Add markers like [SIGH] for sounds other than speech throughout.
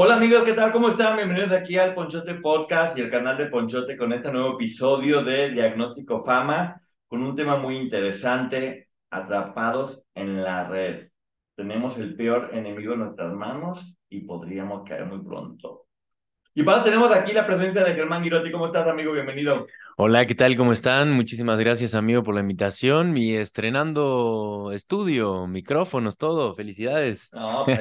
Hola amigos, ¿qué tal? ¿Cómo están? Bienvenidos aquí al Ponchote Podcast y el canal de Ponchote con este nuevo episodio de Diagnóstico Fama con un tema muy interesante, atrapados en la red. Tenemos el peor enemigo en nuestras manos y podríamos caer muy pronto. Y para tenemos aquí la presencia de Germán Girotti. ¿Cómo estás, amigo? Bienvenido. Hola, ¿qué tal? ¿Cómo están? Muchísimas gracias, amigo, por la invitación y estrenando estudio, micrófonos, todo. Felicidades. No, pues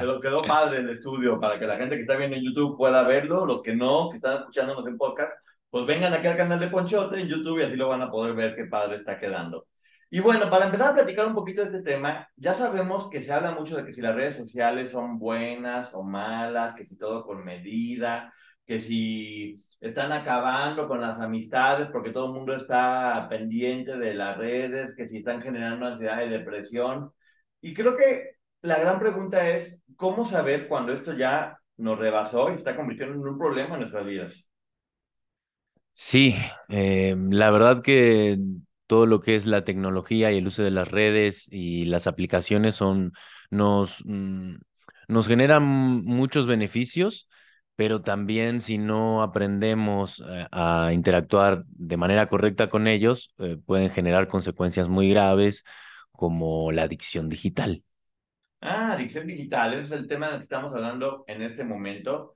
quedó, quedó padre el estudio para que la gente que está viendo en YouTube pueda verlo. Los que no, que están escuchándonos en podcast, pues vengan aquí al canal de Ponchote en YouTube y así lo van a poder ver qué padre está quedando. Y bueno, para empezar a platicar un poquito de este tema, ya sabemos que se habla mucho de que si las redes sociales son buenas o malas, que si todo con medida, que si están acabando con las amistades porque todo el mundo está pendiente de las redes, que si están generando ansiedad y depresión. Y creo que la gran pregunta es, ¿cómo saber cuando esto ya nos rebasó y está convirtiendo en un problema en nuestras vidas? Sí, eh, la verdad que todo lo que es la tecnología y el uso de las redes y las aplicaciones son, nos, mm, nos generan muchos beneficios, pero también si no aprendemos eh, a interactuar de manera correcta con ellos, eh, pueden generar consecuencias muy graves como la adicción digital. Ah, adicción digital, ese es el tema del que estamos hablando en este momento.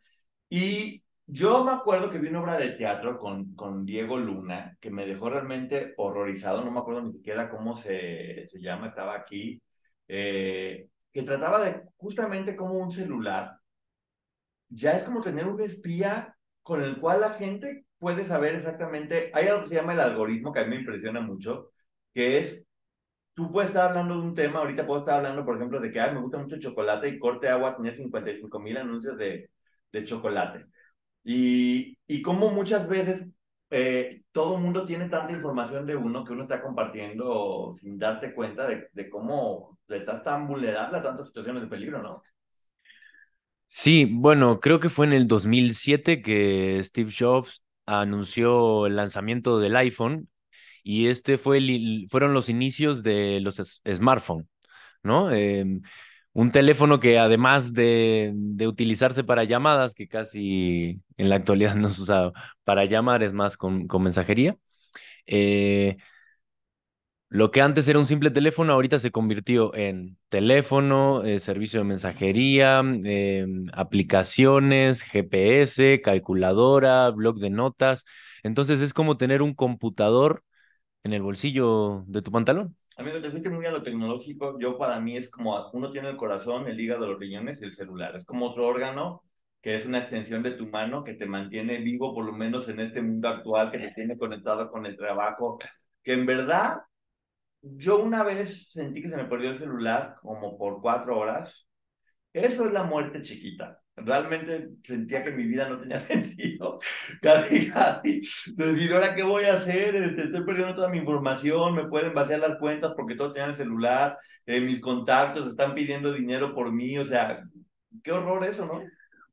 Y yo me acuerdo que vi una obra de teatro con, con Diego Luna que me dejó realmente horrorizado, no me acuerdo ni siquiera cómo se, se llama, estaba aquí, eh, que trataba de justamente como un celular. Ya es como tener un espía con el cual la gente puede saber exactamente, hay algo que se llama el algoritmo que a mí me impresiona mucho, que es, tú puedes estar hablando de un tema, ahorita puedo estar hablando, por ejemplo, de que Ay, me gusta mucho chocolate y corte agua tenía 55 mil anuncios de, de chocolate y, y como muchas veces eh, todo el mundo tiene tanta información de uno que uno está compartiendo sin darte cuenta de, de cómo estás tan vulnerable a tantas situaciones de peligro, ¿no? Sí, bueno, creo que fue en el 2007 que Steve Jobs anunció el lanzamiento del iPhone y este fue el, fueron los inicios de los smartphones, ¿no? Eh, un teléfono que además de, utilizarse para llamadas, que casi en la actualidad no se usa para llamar, es más con, mensajería. Eh, lo que antes era un simple teléfono, ahorita se convirtió en teléfono, eh, servicio de mensajería, em, aplicaciones, GPS, calculadora, blog de notas. Entonces es como tener un computador en el bolsillo de tu pantalón. Amigo, te fuiste muy a lo tecnológico. Yo para mí es como uno tiene el corazón, el hígado, los riñones y el celular. Es como otro órgano que es una extensión de tu mano que te mantiene vivo, por lo menos en este mundo actual, que te tiene conectado con el trabajo. Que en verdad, yo una vez sentí que se me perdió el celular como por cuatro horas. Eso es la muerte chiquita realmente sentía que mi vida no tenía [LAUGHS] sentido, casi, casi, decir, ahora qué voy a hacer, este, estoy perdiendo toda mi información, me pueden vaciar las cuentas porque todo tenía el celular, eh, mis contactos están pidiendo dinero por mí, o sea, qué horror eso, ¿no?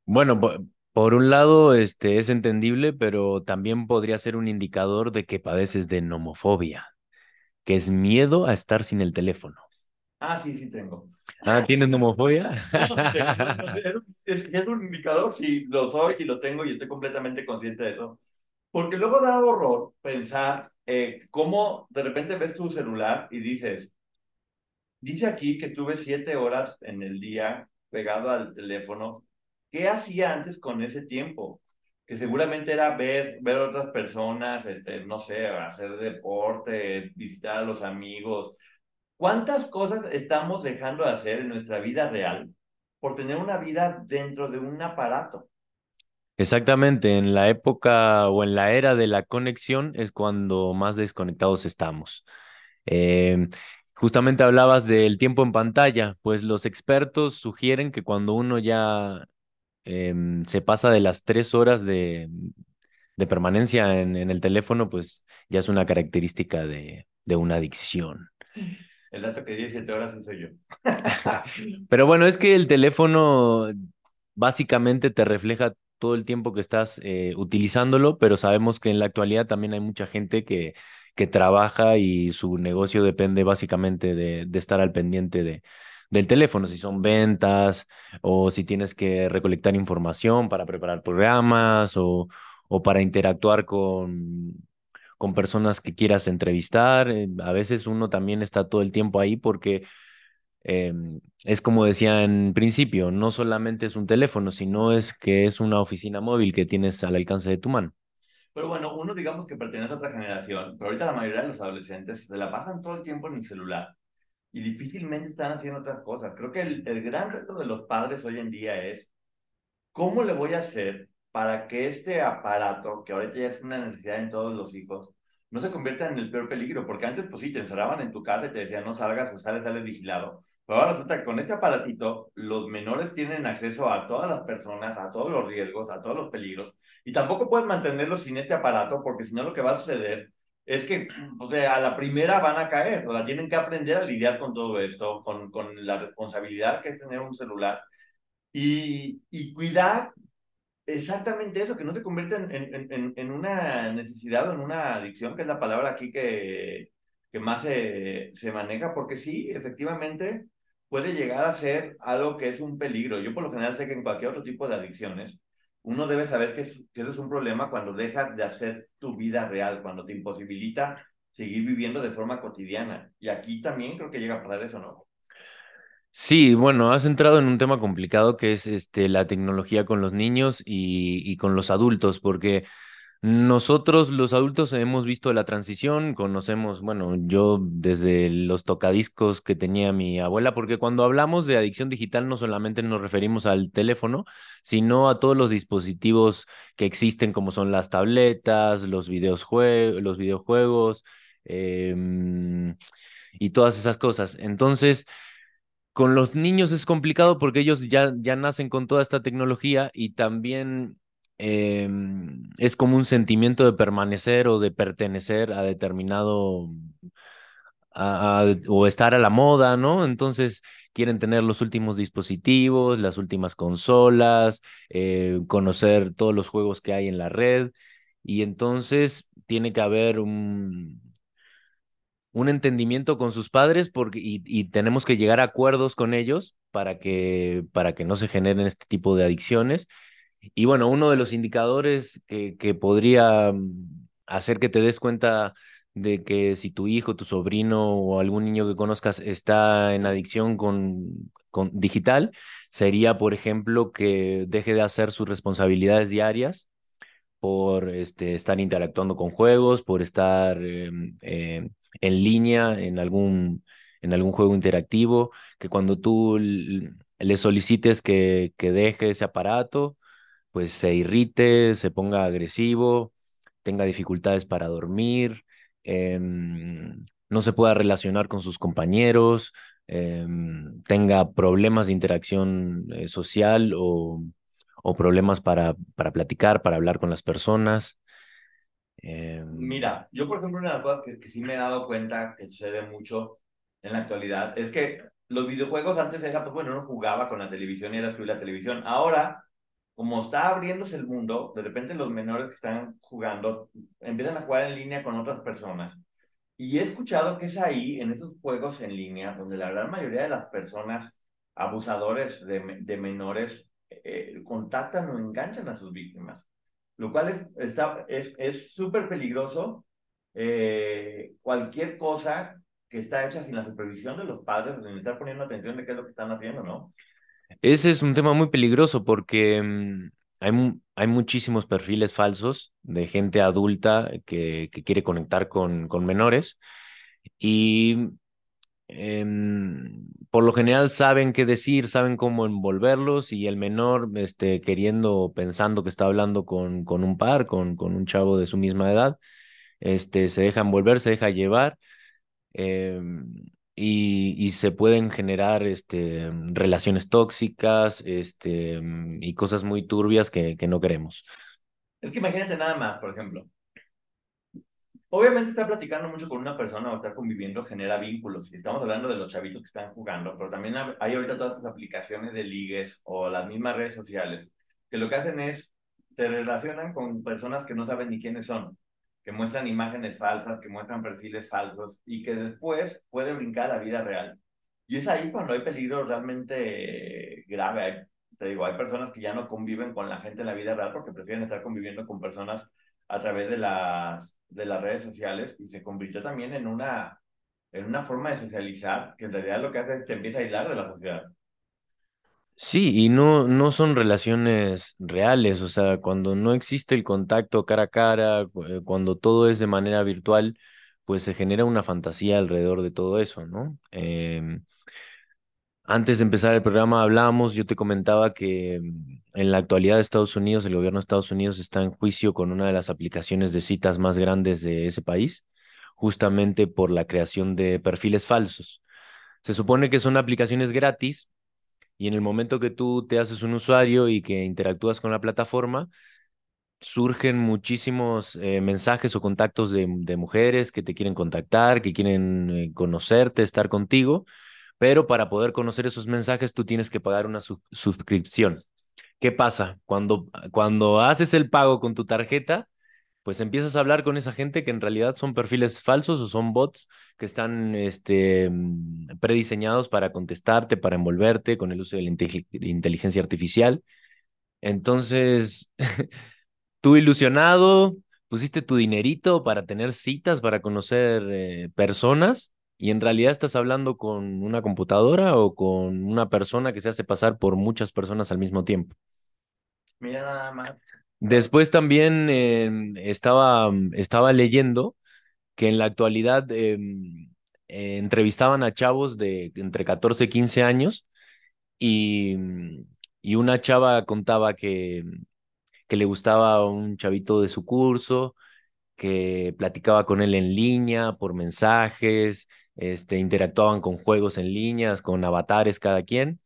Bueno, por un lado, este, es entendible, pero también podría ser un indicador de que padeces de nomofobia, que es miedo a estar sin el teléfono. Ah, sí, sí tengo. Ah, ¿tienes nomofobia? [LAUGHS] es, un indicador, sí, lo soy y lo tengo y estoy completamente consciente de eso. Porque luego da horror pensar eh, cómo de repente ves tu celular y dices, dice aquí que estuve siete horas en el día pegado al teléfono. ¿Qué hacía antes con ese tiempo? Que seguramente era ver, ver otras personas, este, no sé, hacer deporte, visitar a los amigos, ¿Cuántas cosas estamos dejando de hacer en nuestra vida real por tener una vida dentro de un aparato? Exactamente, en la época o en la era de la conexión es cuando más desconectados estamos. Em, justamente hablabas del tiempo en pantalla, pues los expertos sugieren que cuando uno ya em, se pasa de las tres horas de, permanencia en, el teléfono, pues ya es una característica de, de una adicción. El dato que 17 horas soy yo. [LAUGHS] Pero bueno, es que el teléfono básicamente te refleja todo el tiempo que estás eh, utilizándolo, pero sabemos que en la actualidad también hay mucha gente que, que trabaja y su negocio depende básicamente de, de estar al pendiente de, del teléfono, si son ventas o si tienes que recolectar información para preparar programas o, o para interactuar con, con personas que quieras entrevistar. Eh, A veces uno también está todo el tiempo ahí porque em, es como decía en principio, no solamente es un teléfono, sino es que es una oficina móvil que tienes al alcance de tu mano. Pero bueno, uno digamos que pertenece a otra generación, pero ahorita la mayoría de los adolescentes se la pasan todo el tiempo en el celular y difícilmente están haciendo otras cosas. Creo que el, el gran reto de los padres hoy en día es, ¿cómo le voy a hacer para que este aparato, que ahorita ya es una necesidad en todos los hijos, no se convierta en el peor peligro? Porque antes, pues sí, te encerraban en tu casa y te decían, no salgas o sales, sales vigilado. Pero ahora resulta que con este aparatito, los menores tienen acceso a todas las personas, a todos los riesgos, a todos los peligros, y tampoco puedes mantenerlos sin este aparato, porque si no lo que va a suceder es que, [CLEARS THROAT] o sea, a la primera van a caer, o sea, tienen que aprender a lidiar con todo esto, con, con la responsabilidad que es tener un celular, y, y cuidar exactamente eso, que no se convierta en, una necesidad o en una adicción, que es la palabra aquí que, más se, maneja, porque sí, efectivamente puede llegar a ser algo que es un peligro. Yo por lo general sé que en cualquier otro tipo de adicciones, uno debe saber que, es, eso es un problema cuando dejas de hacer tu vida real, cuando te imposibilita seguir viviendo de forma cotidiana. Y aquí también creo que llega a pasar eso, ¿no? Sí, bueno, has entrado en un tema complicado que es este, la tecnología con los niños y, con los adultos, porque nosotros los adultos hemos visto la transición, conocemos, bueno, yo desde los tocadiscos que tenía mi abuela, porque cuando hablamos de adicción digital no solamente nos referimos al teléfono, sino a todos los dispositivos que existen, como son las tabletas, los videojue- los videojuegos em, y todas esas cosas. Entonces, con los niños es complicado porque ellos ya, ya nacen con toda esta tecnología y también eh, es como un sentimiento de permanecer o de pertenecer a determinado a- o estar a la moda, ¿no? Entonces quieren tener los últimos dispositivos, las últimas consolas, eh, conocer todos los juegos que hay en la red y entonces tiene que haber un un entendimiento con sus padres porque, y, y tenemos que llegar a acuerdos con ellos para que, para que no se generen este tipo de adicciones. Y bueno, uno de los indicadores que, que podría mm, hacer que te des cuenta de que si tu hijo, tu sobrino o algún niño que conozcas está en adicción con, con digital, sería, por ejemplo, que deje de hacer sus responsabilidades diarias por este, estar interactuando con juegos, por estar eh, eh, en línea en algún, en algún juego interactivo, que cuando tú le solicites que, que deje ese aparato, pues se irrite, se ponga agresivo, tenga dificultades para dormir, em, no se pueda relacionar con sus compañeros, em, tenga problemas de interacción eh, social o o problemas para, para platicar, para hablar con las personas. Em, Mira, yo por ejemplo una cosas que, que sí me he dado cuenta que sucede mucho en la actualidad es que los videojuegos antes era, pues bueno, uno jugaba con la televisión y era excluir la televisión. Ahora, como está abriéndose el mundo, de repente los menores que están jugando empiezan a jugar en línea con otras personas. Y he escuchado que es ahí, en esos juegos en línea, donde la gran mayoría de las personas abusadores de, me- de menores eh, contactan o enganchan a sus víctimas, lo cual es está, es, es súper peligroso. Eh, cualquier cosa que está hecha sin la supervisión de los padres, sin estar poniendo atención de qué es lo que están haciendo, ¿no? ese es un tema muy peligroso porque mm, hay, hay muchísimos perfiles falsos de gente adulta que, que quiere conectar con, con menores y em, por lo general saben qué decir, saben cómo envolverlos y el menor este, queriendo, pensando que está hablando con, con un par, con, con un chavo de su misma edad, este, se deja envolver, se deja llevar em, y, se pueden generar este, relaciones tóxicas este, y cosas muy turbias que, que no queremos. Es que imagínate nada más, por ejemplo. Obviamente estar platicando mucho con una persona o estar conviviendo genera vínculos. Y estamos hablando de los chavitos que están jugando, pero también ha- hay ahorita todas estas aplicaciones de ligues o las mismas redes sociales que lo que hacen es te relacionan con personas que no saben ni quiénes son, que muestran imágenes falsas, que muestran perfiles falsos y que después puede brincar a la vida real. Y es ahí cuando hay peligro realmente grave. te digo, hay personas que ya no conviven con la gente en la vida real porque prefieren estar conviviendo con personas a través de las, de las redes sociales y se convirtió también en una, en una forma de socializar que en realidad lo que hace es que te empieza a aislar de la sociedad. Sí, y no, no son relaciones reales, o sea, cuando no existe el contacto cara a cara, eh, cuando todo es de manera virtual, pues se genera una fantasía alrededor de todo eso, ¿no? Em, antes de empezar el programa hablábamos, yo te comentaba que mm, en la actualidad de Estados Unidos, el gobierno de Estados Unidos está en juicio con una de las aplicaciones de citas más grandes de ese país, justamente por la creación de perfiles falsos. Se supone que son aplicaciones gratis y en el momento que tú te haces un usuario y que interactúas con la plataforma, surgen muchísimos eh, mensajes o contactos de, mujeres que te quieren contactar, que quieren eh, conocerte, estar contigo, pero para poder conocer esos mensajes tú tienes que pagar una suscripción. ¿Qué pasa? Cuando, cuando haces el pago con tu tarjeta, pues empiezas a hablar con esa gente que en realidad son perfiles falsos o son bots que están este, mm, prediseñados para contestarte, para envolverte con el uso de la inteligencia artificial. Entonces, [LAUGHS] tú ilusionado, pusiste tu dinerito para tener citas, para conocer eh, personas y en realidad estás hablando con una computadora o con una persona que se hace pasar por muchas personas al mismo tiempo. Mira nada más. Después también em, estaba, mm, estaba leyendo que en la actualidad em, eh, entrevistaban a chavos de entre 14 y 15 años y, mm, y una chava contaba que, que le gustaba un chavito de su curso, que platicaba con él en línea, por mensajes, este, interactuaban con juegos en líneas, con avatares cada quien.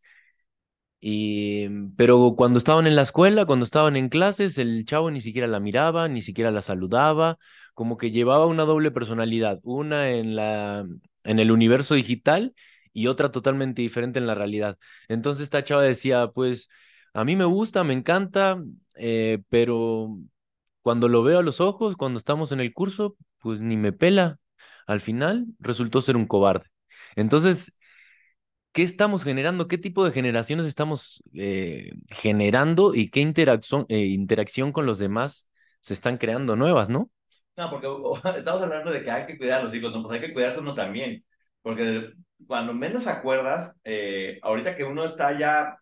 Y, pero cuando estaban en la escuela, cuando estaban en clases, el chavo ni siquiera la miraba, ni siquiera la saludaba, como que llevaba una doble personalidad, una en la en el universo digital y otra totalmente diferente en la realidad. Entonces esta chava decía, pues a mí me gusta, me encanta, eh, pero cuando lo veo a los ojos, cuando estamos en el curso, pues ni me pela. Al final resultó ser un cobarde. Entonces, qué estamos generando, qué tipo de generaciones estamos eh, generando y qué interacción, eh, interacción con los demás se están creando nuevas, ¿no? No, porque [LAUGHS] estamos hablando de que hay que cuidar a los hijos, no, pues hay que cuidarse uno también, porque cuando menos acuerdas, eh, ahorita que uno está ya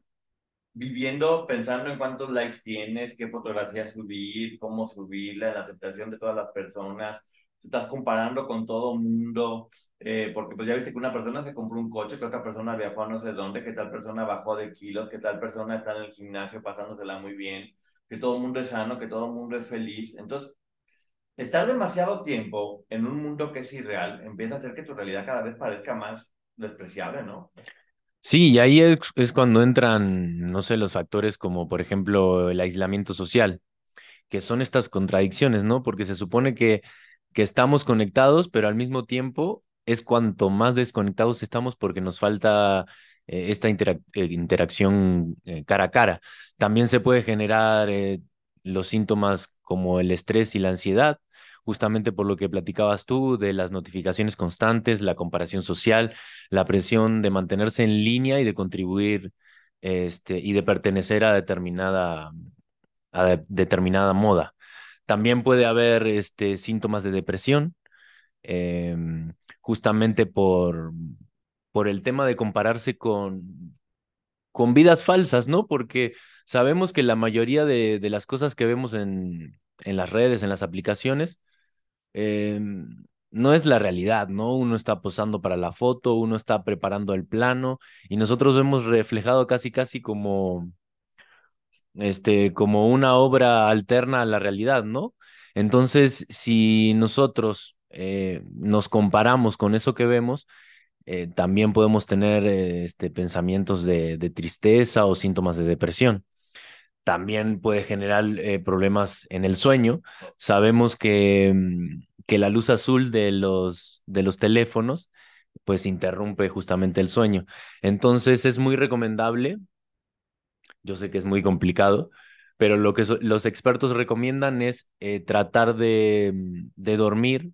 viviendo, pensando en cuántos likes tienes, qué fotografías subir, cómo subirla, la aceptación de todas las personas, estás comparando con todo mundo, eh, porque pues ya viste que una persona se compró un coche, que otra persona viajó a no sé dónde, que tal persona bajó de kilos, que tal persona está en el gimnasio pasándosela muy bien, que todo el mundo es sano, que todo el mundo es feliz. Entonces, estar demasiado tiempo en un mundo que es irreal empieza a hacer que tu realidad cada vez parezca más despreciable, ¿no? Sí, y ahí es, es cuando entran, no sé, los factores como, por ejemplo, el aislamiento social, que son estas contradicciones, ¿no? Porque se supone que que estamos conectados, pero al mismo tiempo es cuanto más desconectados estamos porque nos falta eh, esta eh, interacción eh, cara a cara. También se puede generar los síntomas como el estrés y la ansiedad, justamente por lo que platicabas tú de las notificaciones constantes, la comparación social, la presión de mantenerse en línea y de contribuir este, y de pertenecer a determinada, a determinada moda. También puede haber este, síntomas de depresión, em, justamente por, por el tema de compararse con, con vidas falsas, ¿no? Porque sabemos que la mayoría de, las cosas que vemos en, en, las redes, en las aplicaciones, em, no es la realidad, ¿no? Uno está posando para la foto, uno está preparando el plano y nosotros vemos reflejado casi, casi como este, como una obra alterna a la realidad, ¿no? Entonces, si nosotros eh, nos comparamos con eso que vemos, eh, también podemos tener eh, este, pensamientos de, tristeza o síntomas de depresión. También puede generar problemas en el sueño. Sabemos que, mm, que la luz azul de los, de los teléfonos pues interrumpe justamente el sueño. Entonces es muy recomendable yo sé que es muy complicado, pero lo que los expertos recomiendan es eh, tratar de, mm, de dormir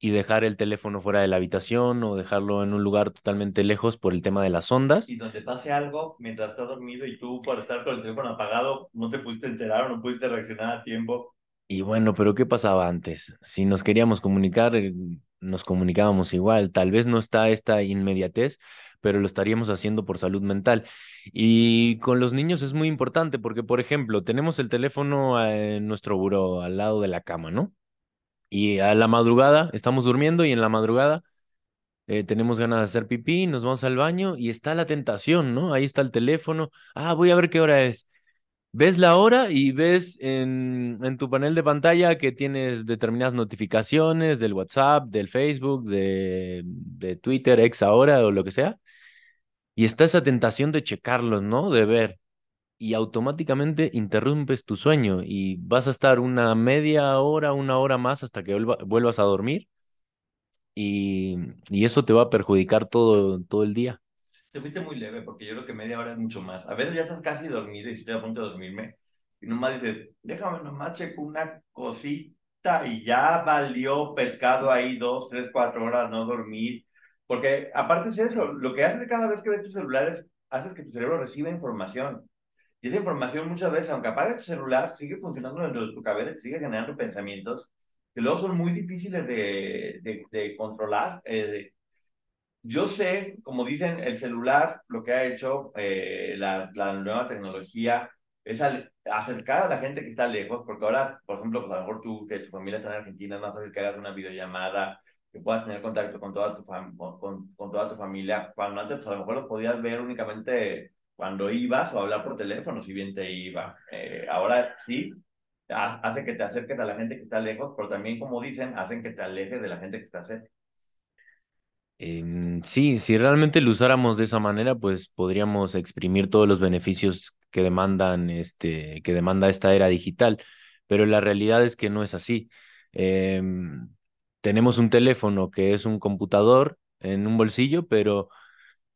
y dejar el teléfono fuera de la habitación o dejarlo en un lugar totalmente lejos por el tema de las ondas. Y donde pase algo mientras estás dormido y tú por estar con el teléfono apagado no te pudiste enterar o no pudiste reaccionar a tiempo. Y bueno, pero ¿qué pasaba antes? Si nos queríamos comunicar, eh, nos comunicábamos igual. Tal vez no está esta inmediatez, pero lo estaríamos haciendo por salud mental. Y con los niños es muy importante porque, por ejemplo, tenemos el teléfono en nuestro buró al lado de la cama, ¿no? Y a la madrugada estamos durmiendo y en la madrugada eh, tenemos ganas de hacer pipí, nos vamos al baño y está la tentación, ¿no? Ahí está el teléfono. Ah, voy a ver qué hora es. Ves la hora y ves en, tu panel de pantalla que tienes determinadas notificaciones del WhatsApp, del Facebook, de Twitter, ex ahora o lo que sea. Y está esa tentación de checarlos, ¿no? De ver y automáticamente interrumpes tu sueño y vas a estar una media hora, una hora más hasta que vuelvas a dormir y, y, eso te va a perjudicar todo, todo el día. Te fuiste muy leve porque yo creo que media hora es mucho más. A veces ya estás casi dormido y estoy a punto de dormirme y nomás dices, déjame nomás checo una cosita y ya valió pescado ahí dos, tres, cuatro horas no dormir. Porque aparte es eso, lo que hace cada vez que ves tus celulares, haces que tu cerebro reciba información. Y esa información muchas veces, aunque apague tu celular, sigue funcionando dentro de tu cabeza, sigue generando pensamientos que luego son muy difíciles de, de, de controlar. Eh, yo sé, como dicen, el celular, lo que ha hecho eh, la, la, nueva tecnología es al, acercar a la gente que está lejos, porque ahora, por ejemplo, pues a lo mejor tú, que tu familia está en Argentina, es más fácil que hagas una videollamada, que puedas tener contacto con toda tu, fam con, con, toda tu familia, cuando antes pues, a lo mejor los podías ver únicamente cuando ibas o hablar por teléfono, si bien te iba. Eh, ahora sí, hace que te acerques a la gente que está lejos, pero también, como dicen, hacen que te alejes de la gente que está cerca. Eh, sí, si realmente lo usáramos de esa manera, pues podríamos exprimir todos los beneficios que demandan este, que demanda esta era digital. Pero la realidad es que no es así. Eh, tenemos un teléfono que es un computador en un bolsillo, pero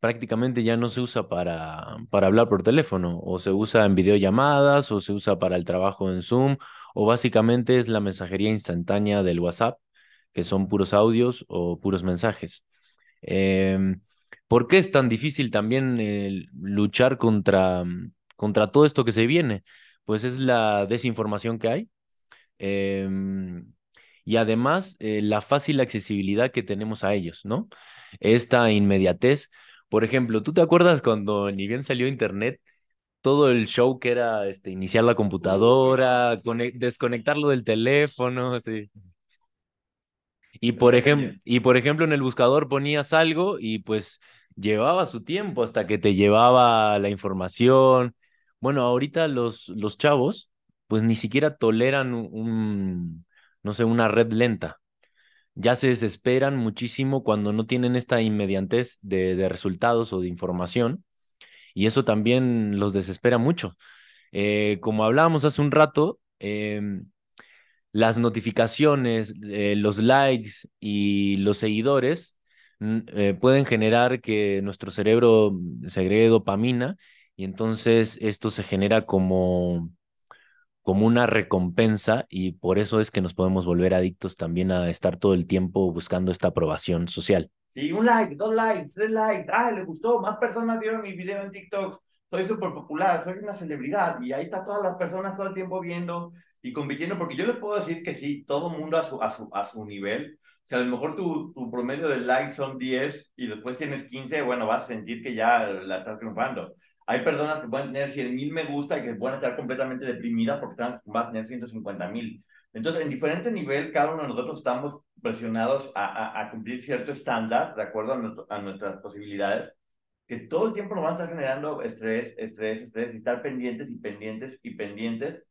prácticamente ya no se usa para, para hablar por teléfono, o se usa en videollamadas, o se usa para el trabajo en Zoom, o básicamente es la mensajería instantánea del WhatsApp, que son puros audios o puros mensajes. Eh, ¿Por qué es tan difícil también eh, luchar contra, contra todo esto que se viene? Pues es la desinformación que hay. Eh, y además eh, la fácil accesibilidad que tenemos a ellos, ¿no? Esta inmediatez por ejemplo, ¿tú te acuerdas cuando ni bien salió Internet, todo el show que era este, iniciar la computadora, desconectarlo del teléfono, sí. Y por, ejemplo, y por ejemplo, en el buscador ponías algo y pues llevaba su tiempo hasta que te llevaba la información. Bueno, ahorita los, los chavos pues ni siquiera toleran un, no sé, una red lenta ya se desesperan muchísimo cuando no tienen esta inmediatez de, resultados o de información y eso también los desespera mucho. Eh, como hablábamos hace un rato, em, las notificaciones, eh, los likes y los seguidores eh, pueden generar que nuestro cerebro segregue dopamina y entonces esto se genera como como una recompensa y por eso es que nos podemos volver adictos también a estar todo el tiempo buscando esta aprobación social. Sí, un like, dos likes, tres likes, ah, le gustó, más personas vieron mi video en TikTok, soy súper popular, soy una celebridad y ahí está todas las personas todo el tiempo viendo y compitiendo, porque yo les puedo decir que sí, todo mundo a su, a su, a su nivel, o sea, a lo mejor tu, tu promedio de likes son 10 y después tienes 15, bueno, vas a sentir que ya la estás triunfando. Hay personas que pueden tener 100 mil me gusta y que pueden estar completamente deprimidas porque van a tener 150 mil. Entonces, en diferente nivel, cada uno de nosotros estamos presionados a, a, cumplir cierto estándar de acuerdo a, a, nuestras posibilidades, que todo el tiempo nos van a estar generando estrés, estrés, estrés, y estar pendientes y pendientes y pendientes.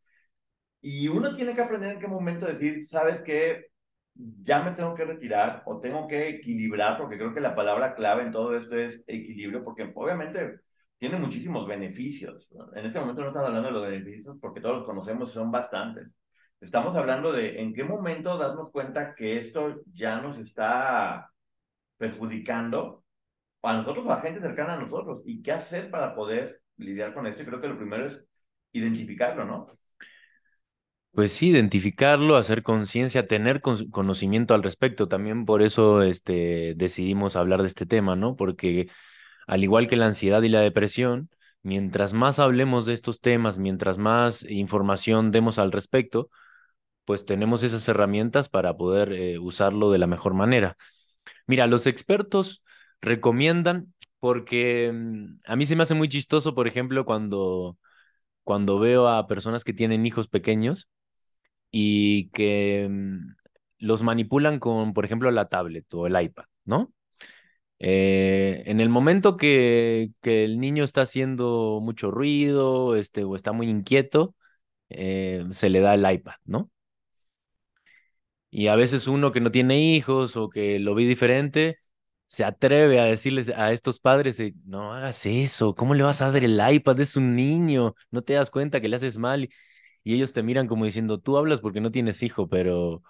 Y uno tiene que aprender en qué momento decir, ¿sabes qué? Ya me tengo que retirar o tengo que equilibrar, porque creo que la palabra clave en todo esto es equilibrio, porque obviamente tiene muchísimos beneficios. En este momento no estamos hablando de los beneficios porque todos los conocemos, son bastantes. Estamos hablando de en qué momento darnos cuenta que esto ya nos está perjudicando a nosotros, a la gente cercana a nosotros, y qué hacer para poder lidiar con esto. Y creo que lo primero es identificarlo, ¿no? Pues sí, identificarlo, hacer conciencia, tener con- conocimiento al respecto. También por eso este, decidimos hablar de este tema, ¿no? Porque al igual que la ansiedad y la depresión, mientras más hablemos de estos temas, mientras más información demos al respecto, pues tenemos esas herramientas para poder eh, usarlo de la mejor manera. Mira, los expertos recomiendan, porque mm, a mí se me hace muy chistoso, por ejemplo, cuando, cuando veo a personas que tienen hijos pequeños y que mm, los manipulan con, por ejemplo, la tablet o el iPad, ¿no? Eh, en el momento que, que el niño está haciendo mucho ruido, este, o está muy inquieto, eh, se le da el iPad, ¿no? Y a veces uno que no tiene hijos o que lo ve diferente, se atreve a decirles a estos padres, no hagas eso, ¿cómo le vas a dar el iPad? Es un niño, no te das cuenta que le haces mal. Y ellos te miran como diciendo, tú hablas porque no tienes hijo, pero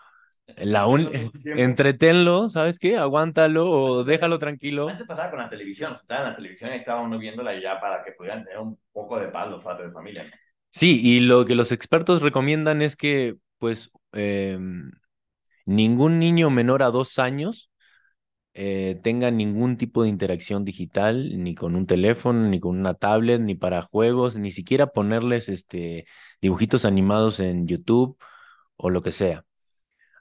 la un... [LAUGHS] Entretenlo ¿sabes qué? Aguántalo o déjalo tranquilo. Antes pasaba con la televisión, estaba en la televisión y estaba uno viéndola ya para que pudieran tener un poco de paz los padres de familia. ¿no? Sí, y lo que los expertos recomiendan es que, pues, em, ningún niño menor a dos años eh, tenga ningún tipo de interacción digital, ni con un teléfono, ni con una tablet, ni para juegos, ni siquiera ponerles este, dibujitos animados en YouTube o lo que sea.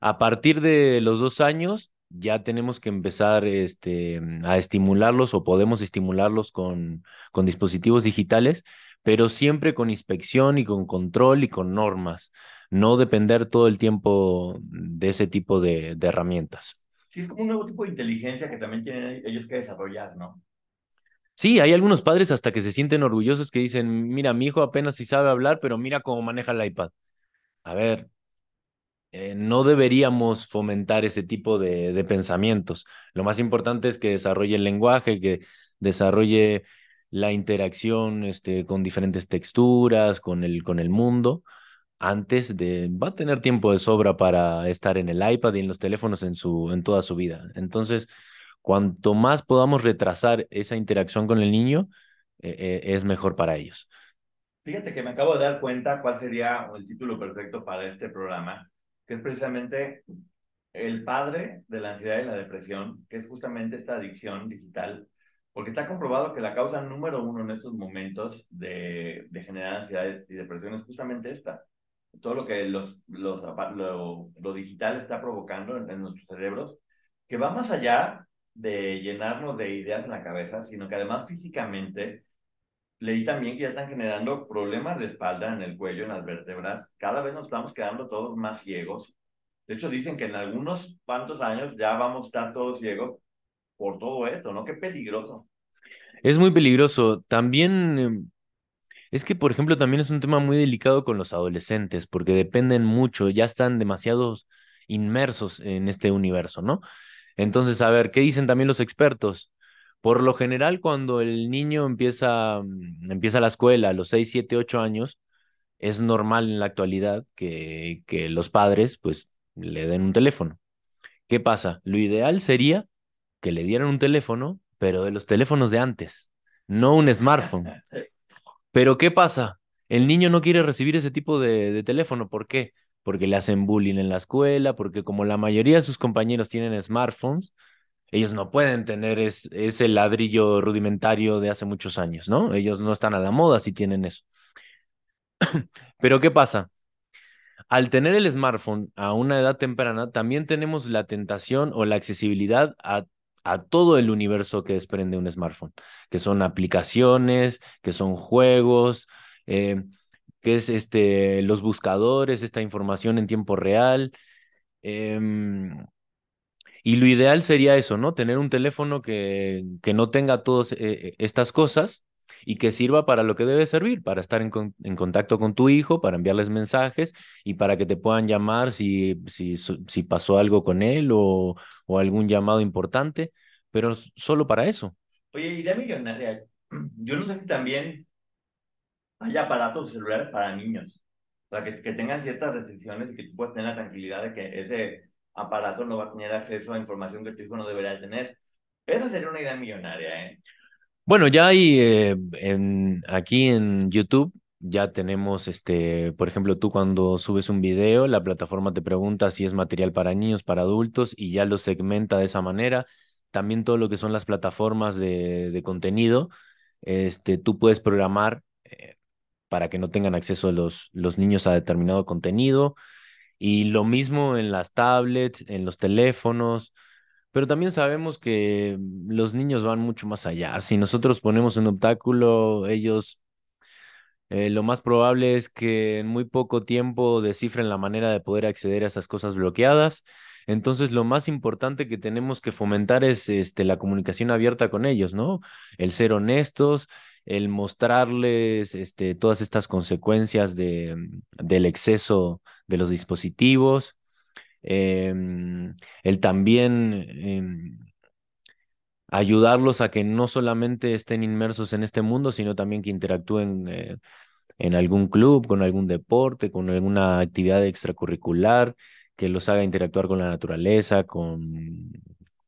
A partir de los dos años ya tenemos que empezar este, a estimularlos o podemos estimularlos con, con dispositivos digitales, pero siempre con inspección y con control y con normas. No depender todo el tiempo de ese tipo de, de herramientas. Sí, es como un nuevo tipo de inteligencia que también tienen ellos que desarrollar, ¿no? Sí, hay algunos padres hasta que se sienten orgullosos que dicen, mira, mi hijo apenas sí sabe hablar, pero mira cómo maneja el iPad. A ver, eh, no deberíamos fomentar ese tipo de, de pensamientos. Lo más importante es que desarrolle el lenguaje, que desarrolle la interacción este, con diferentes texturas, con el, con el mundo. Antes de, va a tener tiempo de sobra para estar en el iPad y en los teléfonos en, su, en toda su vida. Entonces, cuanto más podamos retrasar esa interacción con el niño, eh, eh, es mejor para ellos. Fíjate que me acabo de dar cuenta cuál sería el título perfecto para este programa, que es precisamente el padre de la ansiedad y la depresión, que es justamente esta adicción digital, porque está comprobado que la causa número uno en estos momentos de, generar ansiedad y depresión es justamente esta. Todo lo que los, los, lo, lo digital está provocando en nuestros cerebros, que va más allá de llenarnos de ideas en la cabeza, sino que además físicamente leí también que ya están generando problemas de espalda en el cuello, en las vértebras. Cada vez nos estamos quedando todos más ciegos. De hecho, dicen que en algunos cuantos años ya vamos a estar todos ciegos por todo esto, ¿no? Qué peligroso. Es muy peligroso. También eh, es que, por ejemplo, también es un tema muy delicado con los adolescentes, porque dependen mucho, ya están demasiados inmersos en este universo, ¿no? Entonces, a ver, ¿qué dicen también los expertos? Por lo general, cuando el niño empieza, mm, empieza la escuela a los 6, 7, 8 años, es normal en la actualidad que, que los padres pues le den un teléfono. ¿Qué pasa? Lo ideal sería que le dieran un teléfono, pero de los teléfonos de antes, no un smartphone. Pero ¿qué pasa? El niño no quiere recibir ese tipo de, de teléfono. ¿Por qué? Porque le hacen bullying en la escuela, porque como la mayoría de sus compañeros tienen smartphones, ellos no pueden tener es, ese ladrillo rudimentario de hace muchos años, ¿no? Ellos no están a la moda si tienen eso. [CLEARS THROAT] Pero ¿qué pasa? Al tener el smartphone a una edad temprana, también tenemos la tentación o la accesibilidad a, a todo el universo que desprende un smartphone, que son aplicaciones, que son juegos, eh, que es este, los buscadores, esta información en tiempo real. em, y lo ideal sería eso, ¿no? Tener un teléfono que, que no tenga todas eh, estas cosas y que sirva para lo que debe servir, para estar en, con- en contacto con tu hijo, para enviarles mensajes y para que te puedan llamar si, si, si pasó algo con él o, o algún llamado importante, pero solo para eso. Oye, idea millonaria. [CLEARS THROAT] Yo no sé si también hay aparatos celulares para niños, para que, que tengan ciertas restricciones y que tú puedas tener la tranquilidad de que ese aparato no va a tener acceso a información que tu hijo no debería tener. Esa sería una idea millonaria, ¿eh? Bueno, ya hay eh, en, aquí en YouTube, ya tenemos, este, por ejemplo, tú cuando subes un video, la plataforma te pregunta si es material para niños, para adultos, y ya lo segmenta de esa manera. También todo lo que son las plataformas de, de contenido, este, tú puedes programar eh, para que no tengan acceso los, los niños a determinado contenido. Y lo mismo en las tablets, en los teléfonos, pero también sabemos que los niños van mucho más allá. Si nosotros ponemos un obstáculo, ellos eh, lo más probable es que en muy poco tiempo descifren la manera de poder acceder a esas cosas bloqueadas. Entonces, lo más importante que tenemos que fomentar es este, la comunicación abierta con ellos, ¿no? El ser honestos, el mostrarles este, todas estas consecuencias de, del exceso de los dispositivos, em, el también em, ayudarlos a que no solamente estén inmersos en este mundo, sino también que interactúen eh, en algún club, con algún deporte, con alguna actividad extracurricular que los haga interactuar con la naturaleza, con,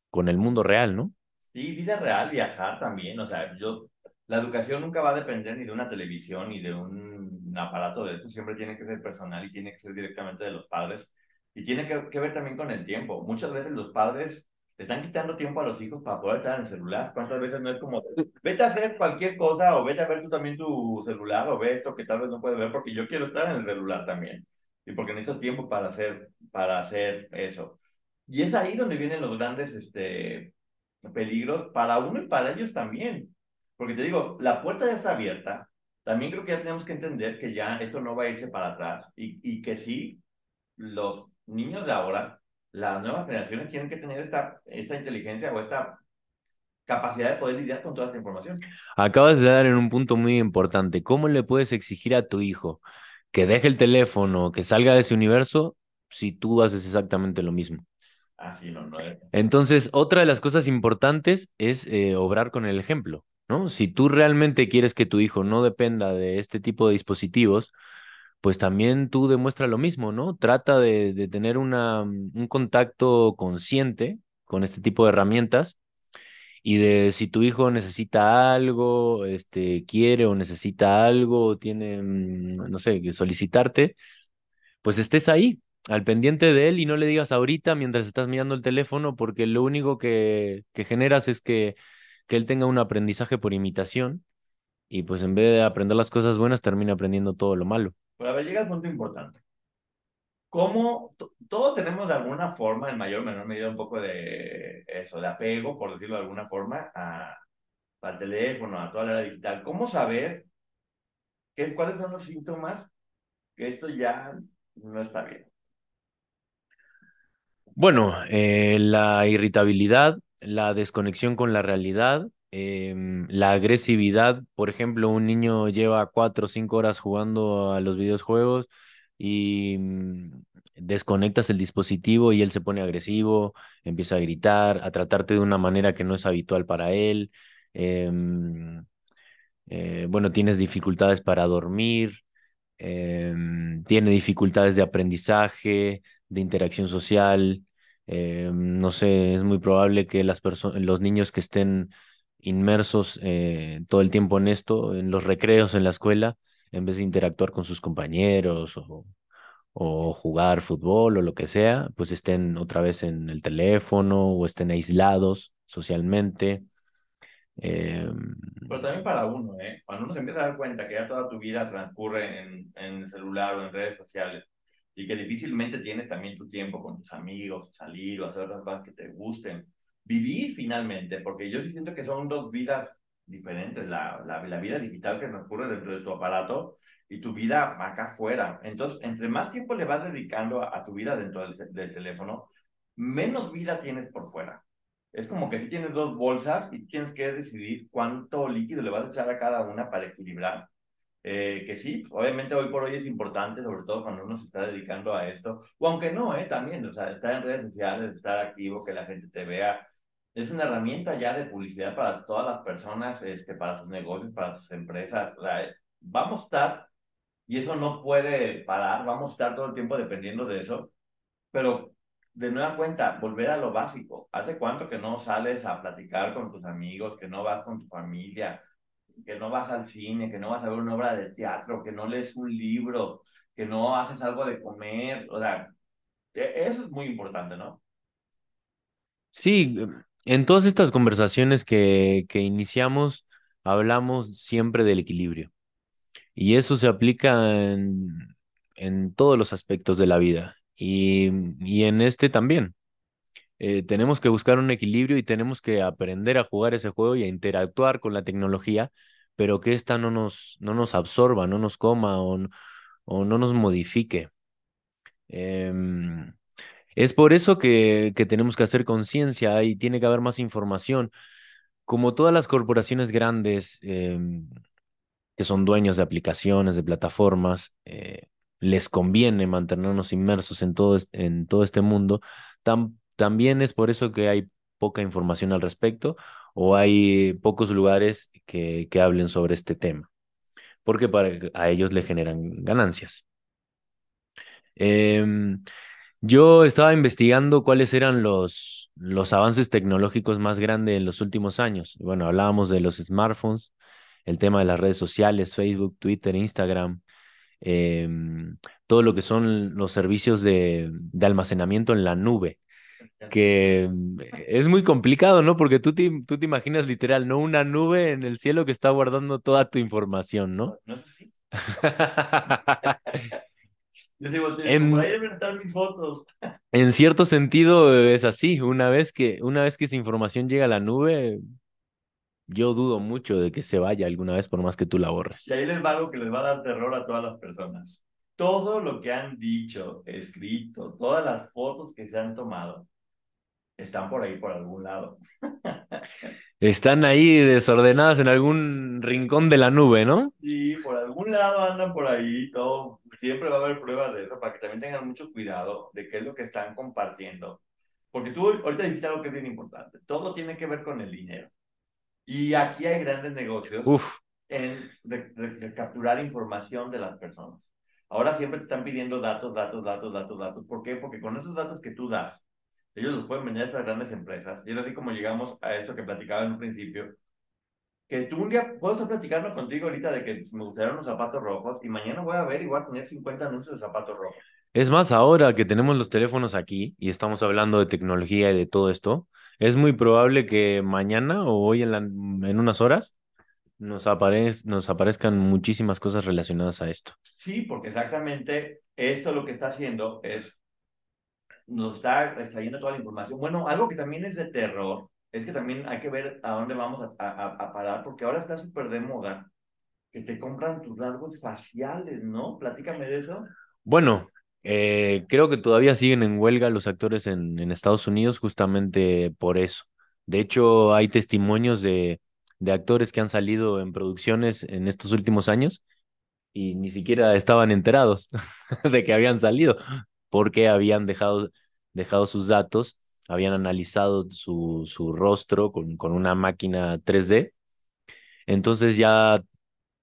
con el mundo real, ¿no? Sí, vida real, viajar también, o sea, yo, la educación nunca va a depender ni de una televisión ni de un aparato de eso, siempre tiene que ser personal y tiene que ser directamente de los padres y tiene que, ver también con el tiempo. Muchas veces los padres están quitando tiempo a los hijos para poder estar en el celular. ¿Cuántas veces no es como, vete a hacer cualquier cosa o vete a ver tú también tu celular o ve esto que tal vez no puedes ver porque yo quiero estar en el celular también y porque necesito tiempo para hacer, para hacer eso. Y es ahí donde vienen los grandes este, peligros para uno y para ellos también. Porque te digo, la puerta ya está abierta. También creo que ya tenemos que entender que ya esto no va a irse para atrás y, y que sí, los niños de ahora las nuevas generaciones tienen que tener esta, esta inteligencia o esta capacidad de poder lidiar con toda esta información. Acabas de dar en un punto muy importante. ¿Cómo le puedes exigir a tu hijo que deje el teléfono, que salga de ese universo, si tú haces exactamente lo mismo? Ah, sí, no, no es... Entonces, otra de las cosas importantes es eh, obrar con el ejemplo, Si tú realmente quieres que tu hijo no dependa de este tipo de dispositivos, pues también tú demuestra lo mismo, ¿no? Trata de, de tener una, mm, un contacto consciente con este tipo de herramientas y de si tu hijo necesita algo, este, quiere o necesita algo, tiene, mm, no sé, que solicitarte, pues estés ahí, al pendiente de él y no le digas ahorita mientras estás mirando el teléfono, porque lo único que, que generas es que, que él tenga un aprendizaje por imitación y pues en vez de aprender las cosas buenas, termina aprendiendo todo lo malo. Pero a ver, llega el punto importante. ¿Cómo todos tenemos de alguna forma, en mayor o menor medida, un poco de eso, de apego, por decirlo de alguna forma, a, al teléfono, a toda la era digital? ¿Cómo saber qué, cuáles son los síntomas que esto ya no está bien? Bueno, eh, la irritabilidad, la desconexión con la realidad, em, la agresividad. Por ejemplo, un niño lleva cuatro o cinco horas jugando a los videojuegos y mm, desconectas el dispositivo y él se pone agresivo, empieza a gritar, a tratarte de una manera que no es habitual para él. Em, eh, bueno, tienes dificultades para dormir, em, tiene dificultades de aprendizaje, de interacción social. Em, no sé, es muy probable que las los niños que estén inmersos eh, todo el tiempo en esto, en los recreos en la escuela, en vez de interactuar con sus compañeros o, o jugar fútbol o lo que sea, pues estén otra vez en el teléfono o estén aislados socialmente. Em, Pero también para uno, ¿eh? Cuando uno se empieza a dar cuenta que ya toda tu vida transcurre en, en el celular o en redes sociales y que difícilmente tienes también tu tiempo con tus amigos, salir o hacer otras cosas que te gusten, vivir finalmente, porque yo sí siento que son dos vidas diferentes, la, la, la vida digital que transcurre dentro de tu aparato y tu vida acá afuera. Entonces, entre más tiempo le vas dedicando a, a tu vida dentro del, del, teléfono, menos vida tienes por fuera. Es como que si tienes dos bolsas y tienes que decidir cuánto líquido le vas a echar a cada una para equilibrar. Eh, que sí, obviamente hoy por hoy es importante, sobre todo cuando uno se está dedicando a esto, o aunque no, eh, también, o sea, estar en redes sociales, estar activo, que la gente te vea, es una herramienta ya de publicidad para todas las personas, este, para sus negocios, para sus empresas. O sea, vamos a estar, y eso no puede parar, vamos a estar todo el tiempo dependiendo de eso, pero de nueva cuenta, volver a lo básico. ¿Hace cuánto que no sales a platicar con tus amigos, que no vas con tu familia? Que no vas al cine, que no vas a ver una obra de teatro, que no lees un libro, que no haces algo de comer, o sea, e, eso es muy importante, ¿no? Sí, en todas estas conversaciones que, que iniciamos, hablamos siempre del equilibrio. Y eso se aplica en, en todos los aspectos de la vida y, y en este también. Eh, tenemos que buscar un equilibrio y tenemos que aprender a jugar ese juego y a interactuar con la tecnología, pero que ésta no nos, no nos absorba, no nos coma o, o no nos modifique. Em, es por eso que, que tenemos que hacer conciencia y tiene que haber más información. Como todas las corporaciones grandes em, que son dueños de aplicaciones, de plataformas, eh, les conviene mantenernos inmersos en todo, en todo este mundo, también es por eso que hay poca información al respecto o hay pocos lugares que, que hablen sobre este tema, porque para, a ellos le generan ganancias. Em, yo estaba investigando cuáles eran los, los avances tecnológicos más grandes en los últimos años. Bueno, hablábamos de los smartphones, el tema de las redes sociales, Facebook, Twitter, Instagram, em, todo lo que son los servicios de, de, almacenamiento en la nube, que es muy complicado, ¿no? Porque tú te, tú te imaginas literal, ¿no? Una nube en el cielo que está guardando toda tu información, ¿no? No, sé si. [LAUGHS] Yo digo, en, por ahí estar mis fotos. [LAUGHS] En cierto sentido es así. Una vez que, una vez que esa información llega a la nube, yo dudo mucho de que se vaya alguna vez por más que tú la borres. Y ahí les va algo que les va a dar terror a todas las personas. Todo lo que han dicho, escrito, todas las fotos que se han tomado, están por ahí, por algún lado. [LAUGHS] Están ahí desordenadas en algún rincón de la nube, ¿no? Sí, por algún lado andan por ahí, todo. Siempre va a haber pruebas de eso para que también tengan mucho cuidado de qué es lo que están compartiendo. Porque tú ahorita dijiste algo que es bien importante. Todo tiene que ver con el dinero. Y aquí hay grandes negocios en capturar información de las personas. Ahora siempre te están pidiendo datos, datos, datos, datos, datos. ¿Por qué? Porque con esos datos que tú das, ellos los pueden vender a estas grandes empresas. Y es así como llegamos a esto que platicaba en un principio. Que tú un día puedo estar platicando contigo ahorita de que me gustaron los zapatos rojos y mañana voy a ver y voy a tener 50 anuncios de zapatos rojos. Es más, ahora que tenemos los teléfonos aquí y estamos hablando de tecnología y de todo esto, es muy probable que mañana o hoy en, la, en unas horas nos, aparez, nos aparezcan muchísimas cosas relacionadas a esto. Sí, porque exactamente esto lo que está haciendo es, nos está extrayendo toda la información. Bueno, algo que también es de terror, es que también hay que ver a dónde vamos a, parar, porque ahora está súper de moda que te compran tus rasgos faciales, ¿no? Platícame de eso. Bueno, eh, creo que todavía siguen en huelga los actores en, en, Estados Unidos justamente por eso. De hecho, hay testimonios de, de actores que han salido en producciones en estos últimos años y ni siquiera estaban enterados [LAUGHS] de que habían salido porque habían dejado, dejado sus datos, habían analizado su, su rostro con, con una máquina 3D. Entonces ya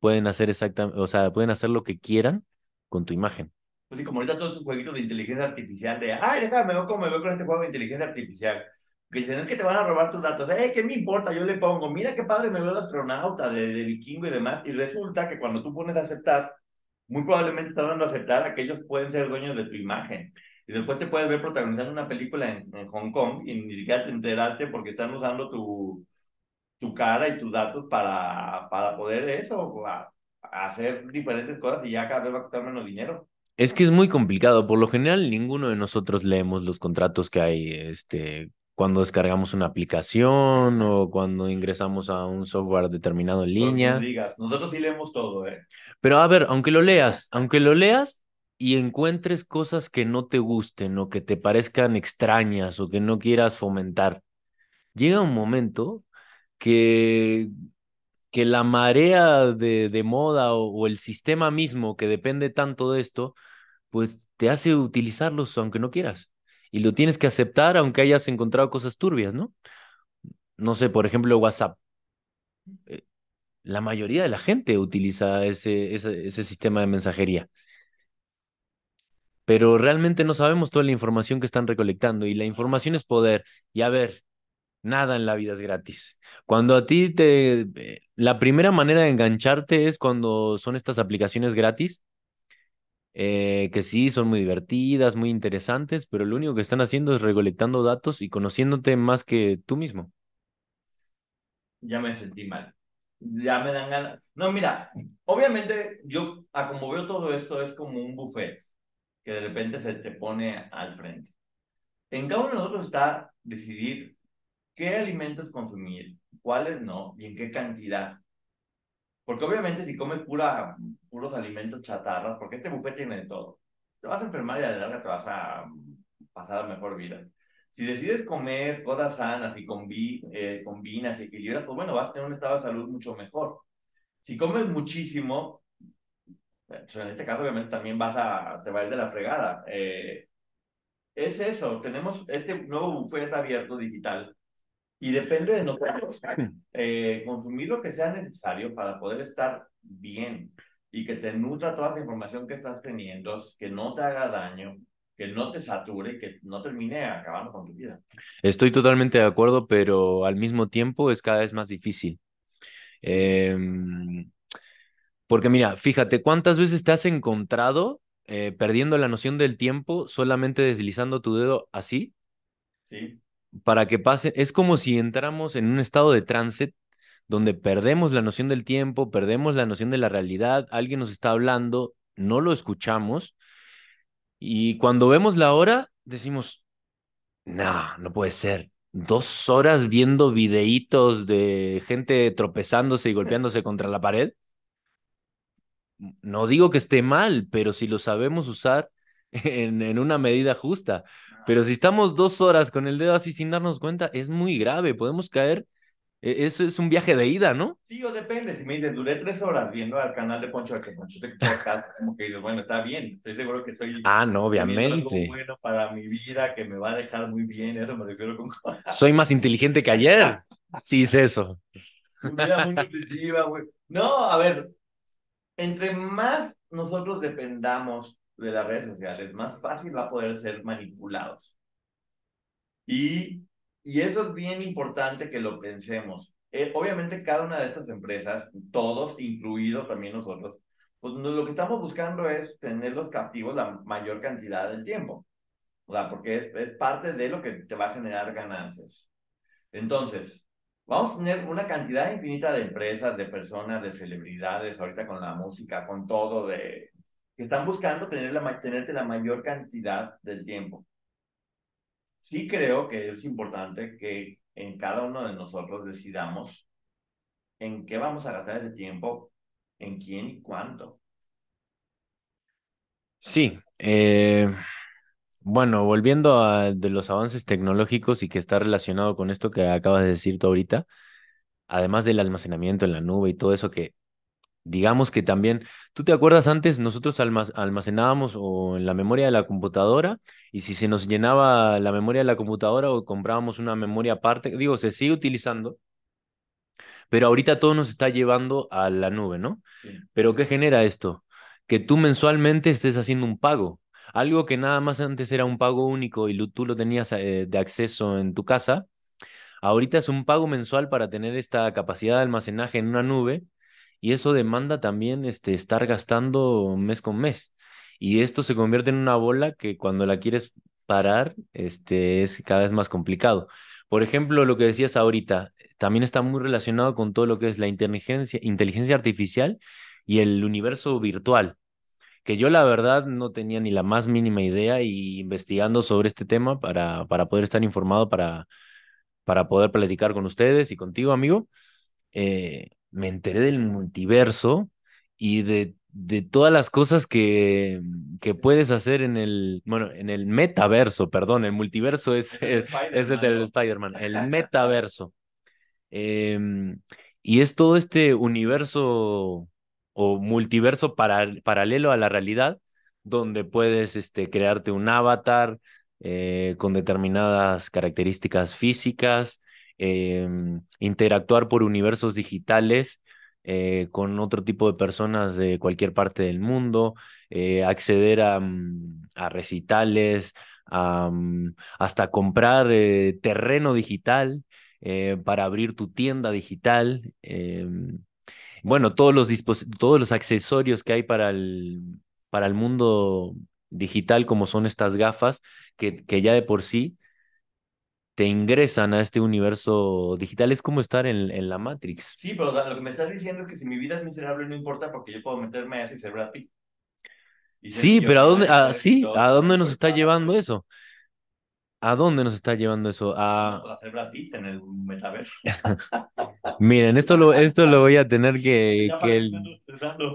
pueden hacer exactamente, o sea, pueden hacer lo que quieran con tu imagen. Pues sí, como ahorita todos tus jueguitos de inteligencia artificial, de, ay, déjame, me veo como me veo con este juego de inteligencia artificial. Que dicen, es que te van a robar tus datos. Eh, ¿qué me importa? Yo le pongo, mira qué padre me veo de astronauta, de, de vikingo y demás. Y resulta que cuando tú pones a aceptar, muy probablemente estás dando a aceptar a que ellos pueden ser dueños de tu imagen. Y después te puedes ver protagonizando una película en, en Hong Kong y ni siquiera te enteraste porque están usando tu, tu cara y tus datos para, para poder eso, hacer diferentes cosas y ya cada vez va a costar menos dinero. Es que es muy complicado. Por lo general, ninguno de nosotros leemos los contratos que hay este, cuando descargamos una aplicación o cuando ingresamos a un software determinado en línea. No digas, nosotros sí leemos todo, ¿eh? Pero a ver, aunque lo leas, aunque lo leas y encuentres cosas que no te gusten o que te parezcan extrañas o que no quieras fomentar, llega un momento que que la marea de, de moda o, o, el sistema mismo que depende tanto de esto, pues te hace utilizarlos aunque no quieras. Y lo tienes que aceptar aunque hayas encontrado cosas turbias, ¿no? No sé, por ejemplo, WhatsApp. Eh, la mayoría de la gente utiliza ese, ese, sistema de mensajería. Pero realmente no sabemos toda la información que están recolectando y la información es poder. Y a ver, Nada en la vida es gratis. Cuando a ti te... eh, La primera manera de engancharte es cuando son estas aplicaciones gratis, eh, que sí, son muy divertidas, muy interesantes, pero lo único que están haciendo es recolectando datos y conociéndote más que tú mismo. Ya me sentí mal. Ya me dan ganas. No, mira, obviamente yo, a como veo todo esto, es como un buffet que de repente se te pone al frente. En cada uno de nosotros está decidir qué alimentos consumir, cuáles no y en qué cantidad. Porque obviamente si comes pura, puros alimentos chatarras, porque este buffet tiene de todo, te vas a enfermar y a la larga te vas a pasar la mejor vida. Si decides comer cosas sanas y combi, eh, combinas y equilibras, pues bueno, vas a tener un estado de salud mucho mejor. Si comes muchísimo, pues en este caso obviamente también vas a, te va a ir de la fregada. Eh, es eso, tenemos este nuevo buffet abierto digital y depende de nosotros [LAUGHS] eh, consumir lo que sea necesario para poder estar bien y que te nutra toda la información que estás teniendo, que no te haga daño, que no te sature que no termine acabando con tu vida. Estoy totalmente de acuerdo, pero al mismo tiempo es cada vez más difícil. Em, porque mira, fíjate, ¿cuántas veces te has encontrado eh, perdiendo la noción del tiempo solamente deslizando tu dedo así Sí, para que pase? Es como si entramos en un estado de trance donde perdemos la noción del tiempo, perdemos la noción de la realidad, alguien nos está hablando, no lo escuchamos y cuando vemos la hora decimos, no, no puede ser. Dos horas viendo videitos de gente tropezándose y golpeándose contra la pared. No digo que esté mal, pero si lo sabemos usar [LAUGHS] en, en una medida justa. Pero si estamos dos horas con el dedo así sin darnos cuenta, es muy grave. Podemos caer. e- Eso es un viaje de ida, ¿no? sí, o depende. Si me dices, duré tres horas viendo al canal de Poncho, que Poncho te podcast, [LAUGHS] como que dices, bueno, está bien, estoy seguro que estoy Ah, no, teniendo algo obviamente. bueno para mi vida, que me va a dejar muy bien, eso me refiero con [LAUGHS] Soy más inteligente que ayer. Sí, es eso. una vida muy [LAUGHS] nutritiva, güey. No, a ver, entre más nosotros dependamos de las redes sociales, más fácil va a poder ser manipulados. Y, y eso es bien importante que lo pensemos. Eh, obviamente cada una de estas empresas, todos, incluidos también nosotros, pues lo que estamos buscando es tenerlos captivos la mayor cantidad del tiempo. O sea, porque es, es parte de lo que te va a generar ganancias. Entonces, vamos a tener una cantidad infinita de empresas, de personas, de celebridades, ahorita con la música, con todo, de, que están buscando tener la, tenerte la mayor cantidad del tiempo. Sí creo que es importante que en cada uno de nosotros decidamos en qué vamos a gastar ese tiempo, en quién y cuánto. Sí. eh, bueno, volviendo a de los avances tecnológicos y que está relacionado con esto que acabas de decir tú ahorita, además del almacenamiento en la nube y todo eso que digamos que también, ¿tú te acuerdas antes nosotros almac- almacenábamos o en la memoria de la computadora y si se nos llenaba la memoria de la computadora o comprábamos una memoria aparte, digo, se sigue utilizando, pero ahorita todo nos está llevando a la nube, ¿no? Sí. Pero ¿qué genera esto? Que tú mensualmente estés haciendo un pago. Algo que nada más antes era un pago único y tú lo tenías eh, de acceso en tu casa, ahorita es un pago mensual para tener esta capacidad de almacenaje en una nube y eso demanda también este, estar gastando mes con mes. Y esto se convierte en una bola que cuando la quieres parar, este, es cada vez más complicado. Por ejemplo, lo que decías ahorita, también está muy relacionado con todo lo que es la inteligencia, inteligencia artificial y el universo virtual, que yo la verdad no tenía ni la más mínima idea y investigando sobre este tema para, para poder estar informado, para, para poder platicar con ustedes y contigo, amigo eh, me enteré del multiverso y de, de todas las cosas que, que puedes hacer en el, bueno, en el metaverso, perdón, el multiverso es, Es el es, el del. Spider-Man, el [LAUGHS] metaverso. Em, y es todo este universo o multiverso para- paralelo a la realidad, donde puedes este, crearte un avatar eh, con determinadas características físicas, em, interactuar por universos digitales eh, con otro tipo de personas de cualquier parte del mundo, eh, acceder a, mm, a recitales, mm, hasta comprar eh, terreno digital para abrir tu tienda digital. em, bueno, todos los todos los accesorios que hay para el, para el mundo digital, como son estas gafas, que, que ya de por sí te ingresan a este universo digital. Es como estar en, en la Matrix. Sí, pero lo que me estás diciendo es que si mi vida es miserable no importa porque yo puedo meterme a eso y ser Brad Pitt. Y ser Sí, pero ¿a dónde, millonario, a, ser sí, ¿a dónde nos está llevando eso? ¿A dónde nos está llevando eso? A, puedo hacer Brad Pitt en el metaverso. [LAUGHS] miren, esto lo, esto lo voy a tener que, [LAUGHS] que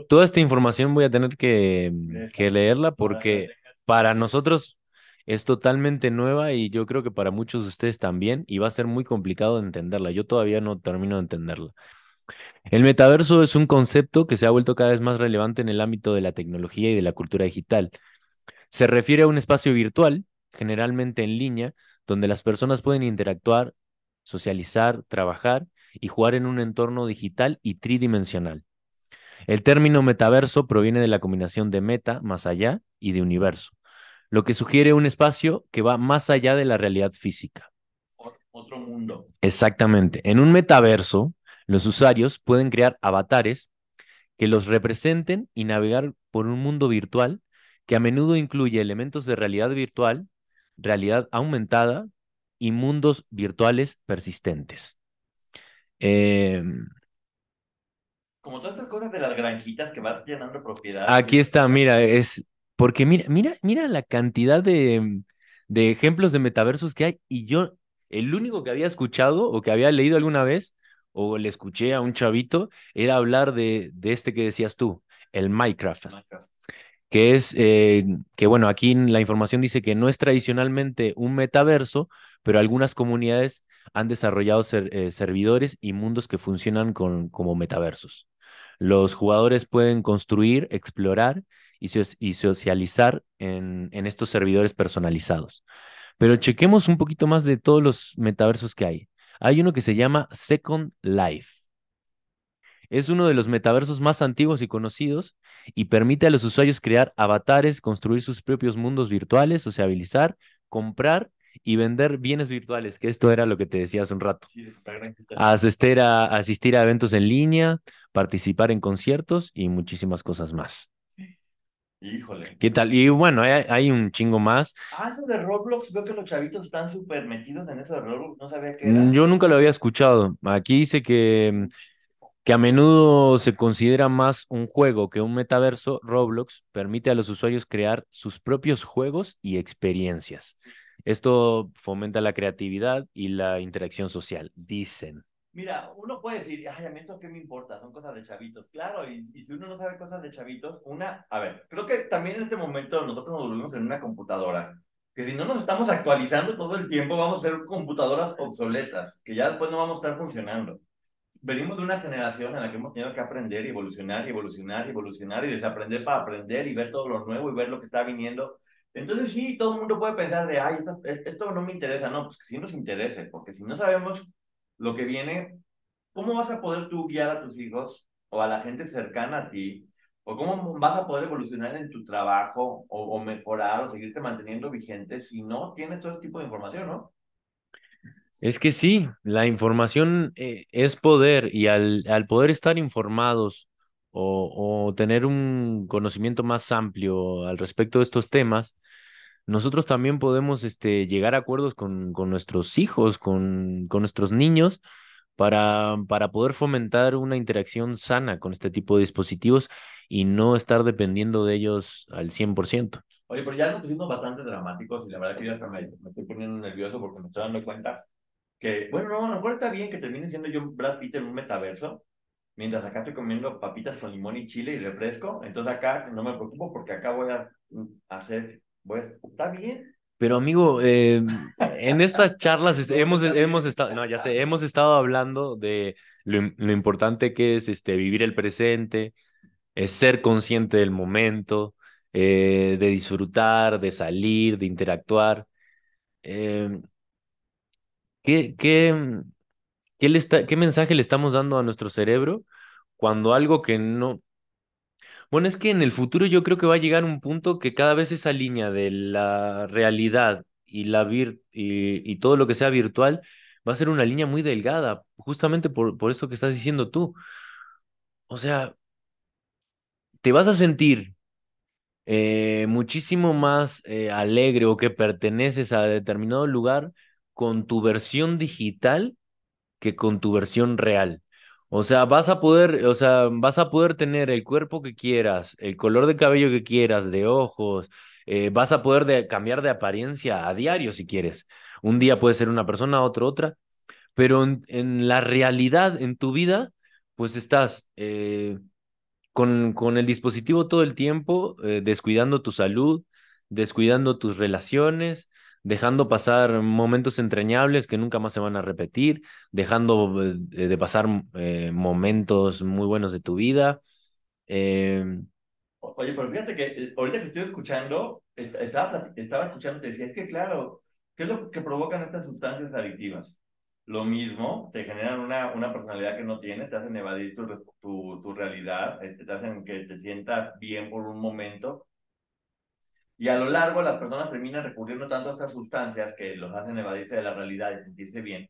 toda esta información voy a tener que, que leerla porque para nosotros es totalmente nueva y yo creo que para muchos de ustedes también y va a ser muy complicado de entenderla. Yo todavía no termino de entenderla. El metaverso es un concepto que se ha vuelto cada vez más relevante en el ámbito de la tecnología y de la cultura digital. Se refiere a un espacio virtual, generalmente en línea, donde las personas pueden interactuar, socializar, trabajar y jugar en un entorno digital y tridimensional. El término metaverso proviene de la combinación de meta, más allá, y de universo, lo que sugiere un espacio que va más allá de la realidad física. Otro mundo. Exactamente. En un metaverso, los usuarios pueden crear avatares que los representen y navegar por un mundo virtual que a menudo incluye elementos de realidad virtual, realidad aumentada y mundos virtuales persistentes. Em, Como todas estas cosas de las granjitas que vas llenando propiedades. aquí está, mira, es porque mira, mira, mira la cantidad de, de ejemplos de metaversos que hay y yo, el único que había escuchado o que había leído alguna vez o le escuché a un chavito era hablar de, de este que decías tú, el Minecraft. Minecraft. que es eh, que, bueno, aquí la información dice que no es tradicionalmente un metaverso, pero algunas comunidades han desarrollado ser- eh, servidores y mundos que funcionan con, como metaversos. Los jugadores pueden construir, explorar y, soci- y socializar en, en estos servidores personalizados. Pero chequemos un poquito más de todos los metaversos que hay. Hay uno que se llama Second Life. Es uno de los metaversos más antiguos y conocidos y permite a los usuarios crear avatares, construir sus propios mundos virtuales, sociabilizar, comprar y vender bienes virtuales, que esto era lo que te decía hace un rato. Sí. Asistir a, asistir a eventos en línea, participar en conciertos y muchísimas cosas más. Híjole. ¿Qué tal? Y bueno, hay, hay un chingo más. Ah, eso de Roblox, veo que los chavitos están súper metidos en eso de Roblox, no sabía qué era. Mm, Yo nunca lo había escuchado. Aquí dice que, mm, que a menudo se considera más un juego que un metaverso. Roblox permite a los usuarios crear sus propios juegos y experiencias. Esto fomenta la creatividad y la interacción social, dicen. Mira, uno puede decir, ay, a mí esto qué me importa, son cosas de chavitos. Claro, y, si uno no sabe cosas de chavitos, una, a ver, creo que también en este momento nosotros nos volvemos en una computadora, que si no nos estamos actualizando todo el tiempo, vamos a ser computadoras obsoletas, que ya después no vamos a estar funcionando. Venimos de una generación en la que hemos tenido que aprender y evolucionar y evolucionar evolucionar y desaprender para aprender y ver todo lo nuevo y ver lo que está viniendo. Entonces sí, todo el mundo puede pensar de, ay, esto, esto no me interesa. No, pues que sí nos interese, porque si no sabemos lo que viene, ¿cómo vas a poder tú guiar a tus hijos o a la gente cercana a ti? ¿O cómo vas a poder evolucionar en tu trabajo o, mejorar o seguirte manteniendo vigente si no tienes todo tipo de información, ¿no? Es que sí, la información eh, es poder y al, al poder estar informados o, o tener un conocimiento más amplio al respecto de estos temas, nosotros también podemos este, llegar a acuerdos con, con nuestros hijos, con, con nuestros niños, para, para poder fomentar una interacción sana con este tipo de dispositivos y no estar dependiendo de ellos al 100%. Oye, pero ya nos pusimos bastante dramáticos y la verdad que yo hasta me, me estoy poniendo nervioso porque me estoy dando cuenta que, bueno, no, a lo mejor está bien que termine siendo yo Brad Pitt en un metaverso, mientras acá estoy comiendo papitas con limón y chile y refresco, entonces acá no me preocupo porque acá voy a mm, hacer, a, está bien. Pero amigo, eh, en estas charlas hemos, hemos estado, no, ya sé, hemos estado hablando de lo, lo importante que es este, vivir el presente, es ser consciente del momento, eh, de disfrutar, de salir, de interactuar. Eh, ¿qué, qué, qué mensaje le estamos dando a nuestro cerebro cuando algo que no... Bueno, es que en el futuro yo creo que va a llegar un punto que cada vez esa línea de la realidad y, la vir y, todo lo que sea virtual va a ser una línea muy delgada, justamente por, por eso que estás diciendo tú. O sea, te vas a sentir eh, muchísimo más eh, alegre o que perteneces a determinado lugar con tu versión digital que con tu versión real. O sea, vas a poder, o sea, vas a poder tener el cuerpo que quieras, el color de cabello que quieras, de ojos, eh, vas a poder de, cambiar de apariencia a diario si quieres. Un día puede ser una persona, otro otra, pero en, la realidad, en tu vida, pues estás eh, con, con el dispositivo todo el tiempo, eh, descuidando tu salud, descuidando tus relaciones, dejando pasar momentos entrañables que nunca más se van a repetir, dejando eh, de pasar eh, momentos muy buenos de tu vida. Em, Oye, pero fíjate que eh, ahorita que estoy escuchando, estaba, estaba escuchando, te decía, es que claro, ¿qué es lo que provocan estas sustancias adictivas? Lo mismo, te generan una, una personalidad que no tienes, te hacen evadir tu, tu, tu realidad, este, te hacen que te sientas bien por un momento, y a lo largo las personas terminan recurriendo tanto a estas sustancias que los hacen evadirse de la realidad y sentirse bien,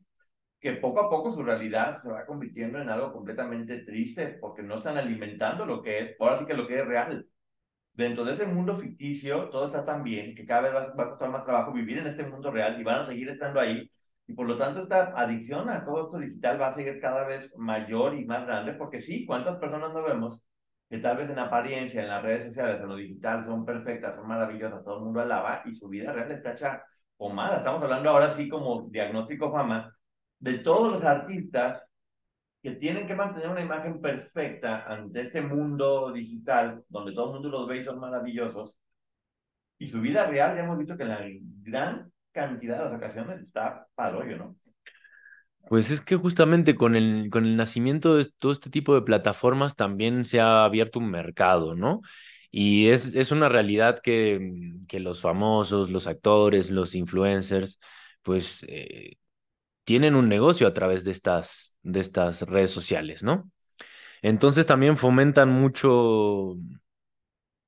que poco a poco su realidad se va convirtiendo en algo completamente triste porque no están alimentando lo que es, ahora sí que lo que es real. Dentro de ese mundo ficticio todo está tan bien que cada vez va, a costar más trabajo vivir en este mundo real y van a seguir estando ahí. Y por lo tanto esta adicción a todo esto digital va a seguir cada vez mayor y más grande porque sí, ¿cuántas personas no vemos que tal vez en apariencia, en las redes sociales, en lo digital, son perfectas, son maravillosas, todo el mundo alaba y su vida real está hecha pomada. Estamos hablando ahora sí como diagnóstico fama de todos los artistas que tienen que mantener una imagen perfecta ante este mundo digital, donde todo el mundo los ve y son maravillosos, y su vida real ya hemos visto que en la gran cantidad de las ocasiones está hoyo, ¿no? Pues es que justamente con el, con el nacimiento de todo este tipo de plataformas también se ha abierto un mercado, ¿no? Y es, es una realidad que, mm, que los famosos, los actores, los influencers, pues eh, tienen un negocio a través de estas, de estas redes sociales, ¿no? Entonces también fomentan mucho,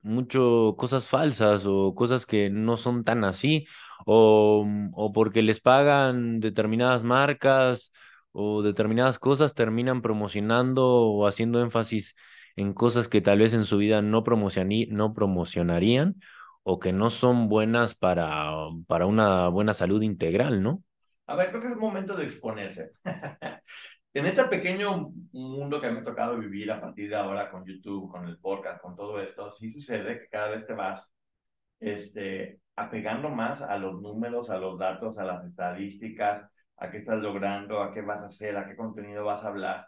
mucho cosas falsas o cosas que no son tan así, o, mm, o porque les pagan determinadas marcas o determinadas cosas, terminan promocionando o haciendo énfasis en cosas que tal vez en su vida no, no promocionarían o que no son buenas para, para una buena salud integral, ¿no? A ver, creo que es momento de exponerse. [LAUGHS] en este pequeño mundo que me ha tocado vivir a partir de ahora con YouTube, con el podcast, con todo esto, sí sucede que cada vez te vas este, apegando más a los números, a los datos, a las estadísticas, a qué estás logrando, a qué vas a hacer, a qué contenido vas a hablar.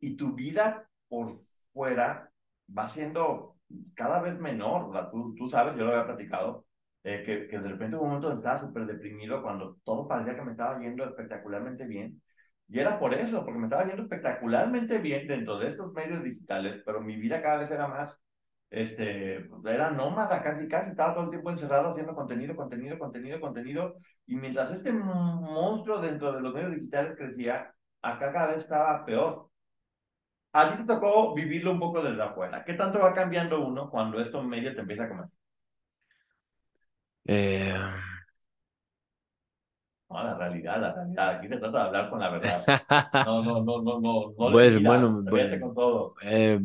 Y tu vida por fuera va siendo cada vez menor. Tú, sabes, yo lo había platicado, eh, que, que de repente un momento estaba súper deprimido cuando todo parecía que me estaba yendo espectacularmente bien. Y era por eso, porque me estaba yendo espectacularmente bien dentro de estos medios digitales, pero mi vida cada vez era más este, era nómada casi, casi, estaba todo el tiempo encerrado haciendo contenido, contenido, contenido, contenido, y mientras este monstruo dentro de los medios digitales crecía, acá cada vez estaba peor. A ti te tocó vivirlo un poco desde afuera. ¿Qué tanto va cambiando uno cuando estos medios te empieza a comer? Eh... No, la realidad, la realidad. Aquí se trata de hablar con la verdad. [LAUGHS] No, no, no, no, no. no pues, bueno, bueno. Eh,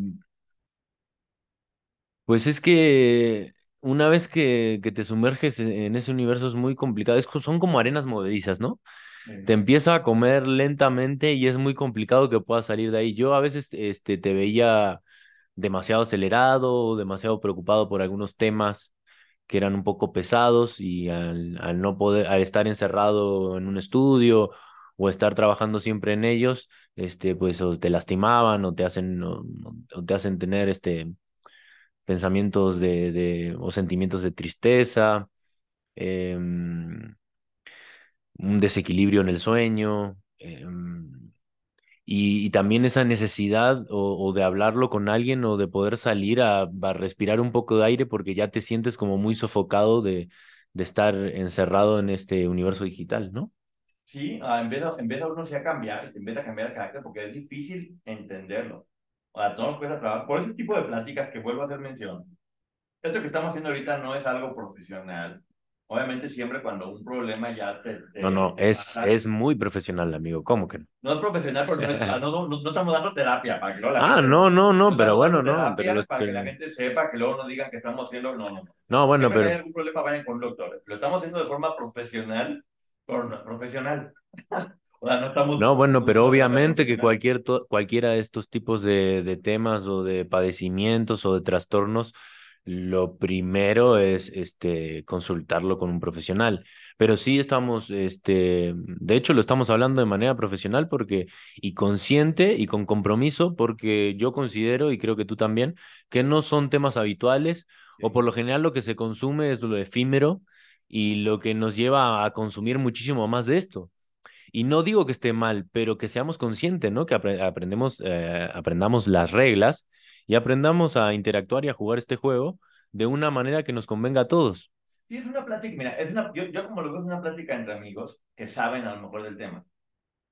pues es que una vez que, que te sumerges e, en ese universo es muy complicado, es, son como arenas movedizas, ¿no? Te empieza a comer lentamente y es muy complicado que puedas salir de ahí. Yo a veces este, te veía demasiado acelerado, demasiado preocupado por algunos temas que eran un poco pesados y al, al no poder, al estar encerrado en un estudio o estar trabajando siempre en ellos, este, pues o te lastimaban o te hacen, o te hacen tener este, pensamientos de, de, o sentimientos de tristeza, eh, un desequilibrio en el sueño, eh, y, también esa necesidad o, de hablarlo con alguien o de poder salir a, respirar un poco de aire porque ya te sientes como muy sofocado de, de estar encerrado en este universo digital, ¿no? Sí, ah, en vez de, en vez de uno sea cambiar, en vez de cambiar el carácter, porque es difícil entenderlo. A todos nos cuesta trabajo. Por ese tipo de pláticas que vuelvo a hacer mención, esto que estamos haciendo ahorita no es algo profesional. Obviamente siempre cuando un problema ya te... no, no, es, es muy profesional, amigo. ¿Cómo que no? No es profesional, pero no, no, estamos dando terapia para que la Ah, no, no, no, pero bueno, no. Pero para que... la gente sepa, que luego no digan que estamos haciendo... No, no. No, bueno, pero... Si hay algún problema, vayan con un doctor. Lo estamos haciendo de forma profesional, pero no es profesional. [LAUGHS] o sea, no estamos... No, bueno, pero obviamente que cualquier, cualquiera de estos tipos de, de temas o de padecimientos o de trastornos lo primero es este, consultarlo con un profesional. Pero sí estamos, este, de hecho lo estamos hablando de manera profesional porque, y consciente y con compromiso, porque yo considero, y creo que tú también, que no son temas habituales, o por lo general lo que se consume es lo efímero y lo que nos lleva a consumir muchísimo más de esto. Y no digo que esté mal, pero que seamos conscientes, ¿no? Que aprendemos, eh, aprendamos las reglas y aprendamos a interactuar y a jugar este juego de una manera que nos convenga a todos. Sí, es una plática, mira, es una, yo, yo como lo veo es una plática entre amigos que saben a lo mejor del tema.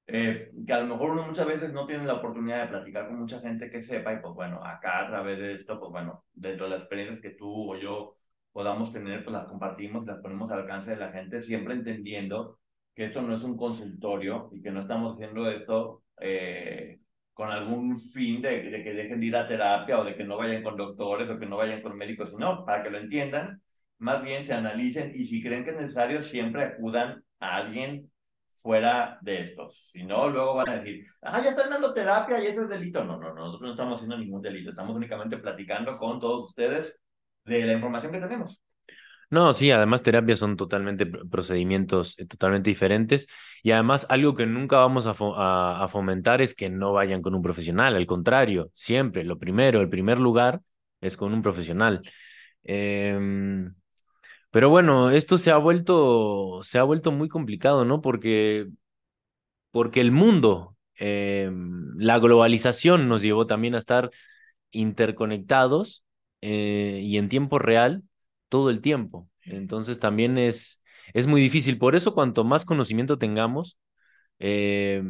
Eh, que a lo mejor uno muchas veces no tiene la oportunidad de platicar con mucha gente que sepa y pues bueno, acá a través de esto, pues bueno, dentro de las experiencias que tú o yo podamos tener, pues las compartimos, las ponemos al alcance de la gente, siempre entendiendo que esto no es un consultorio y que no estamos haciendo esto eh, con algún fin de, que dejen de ir a terapia o de que no vayan con doctores o que no vayan con médicos, sino para que lo entiendan, más bien se analicen y si creen que es necesario, siempre acudan a alguien fuera de estos. Si no, luego van a decir, ah, ya están dando terapia y eso es delito. No, no, nosotros no estamos haciendo ningún delito, estamos únicamente platicando con todos ustedes de la información que tenemos. No, sí, además terapias son totalmente procedimientos eh, totalmente diferentes y además algo que nunca vamos a, fomentar es que no vayan con un profesional, al contrario, siempre lo primero, el primer lugar es con un profesional. Em, pero bueno, esto se ha vuelto, se ha vuelto muy complicado, ¿no? Porque, porque el mundo, em, la globalización nos llevó también a estar interconectados eh, y en tiempo real todo el tiempo. Entonces también es, es muy difícil. Por eso cuanto más conocimiento tengamos, eh,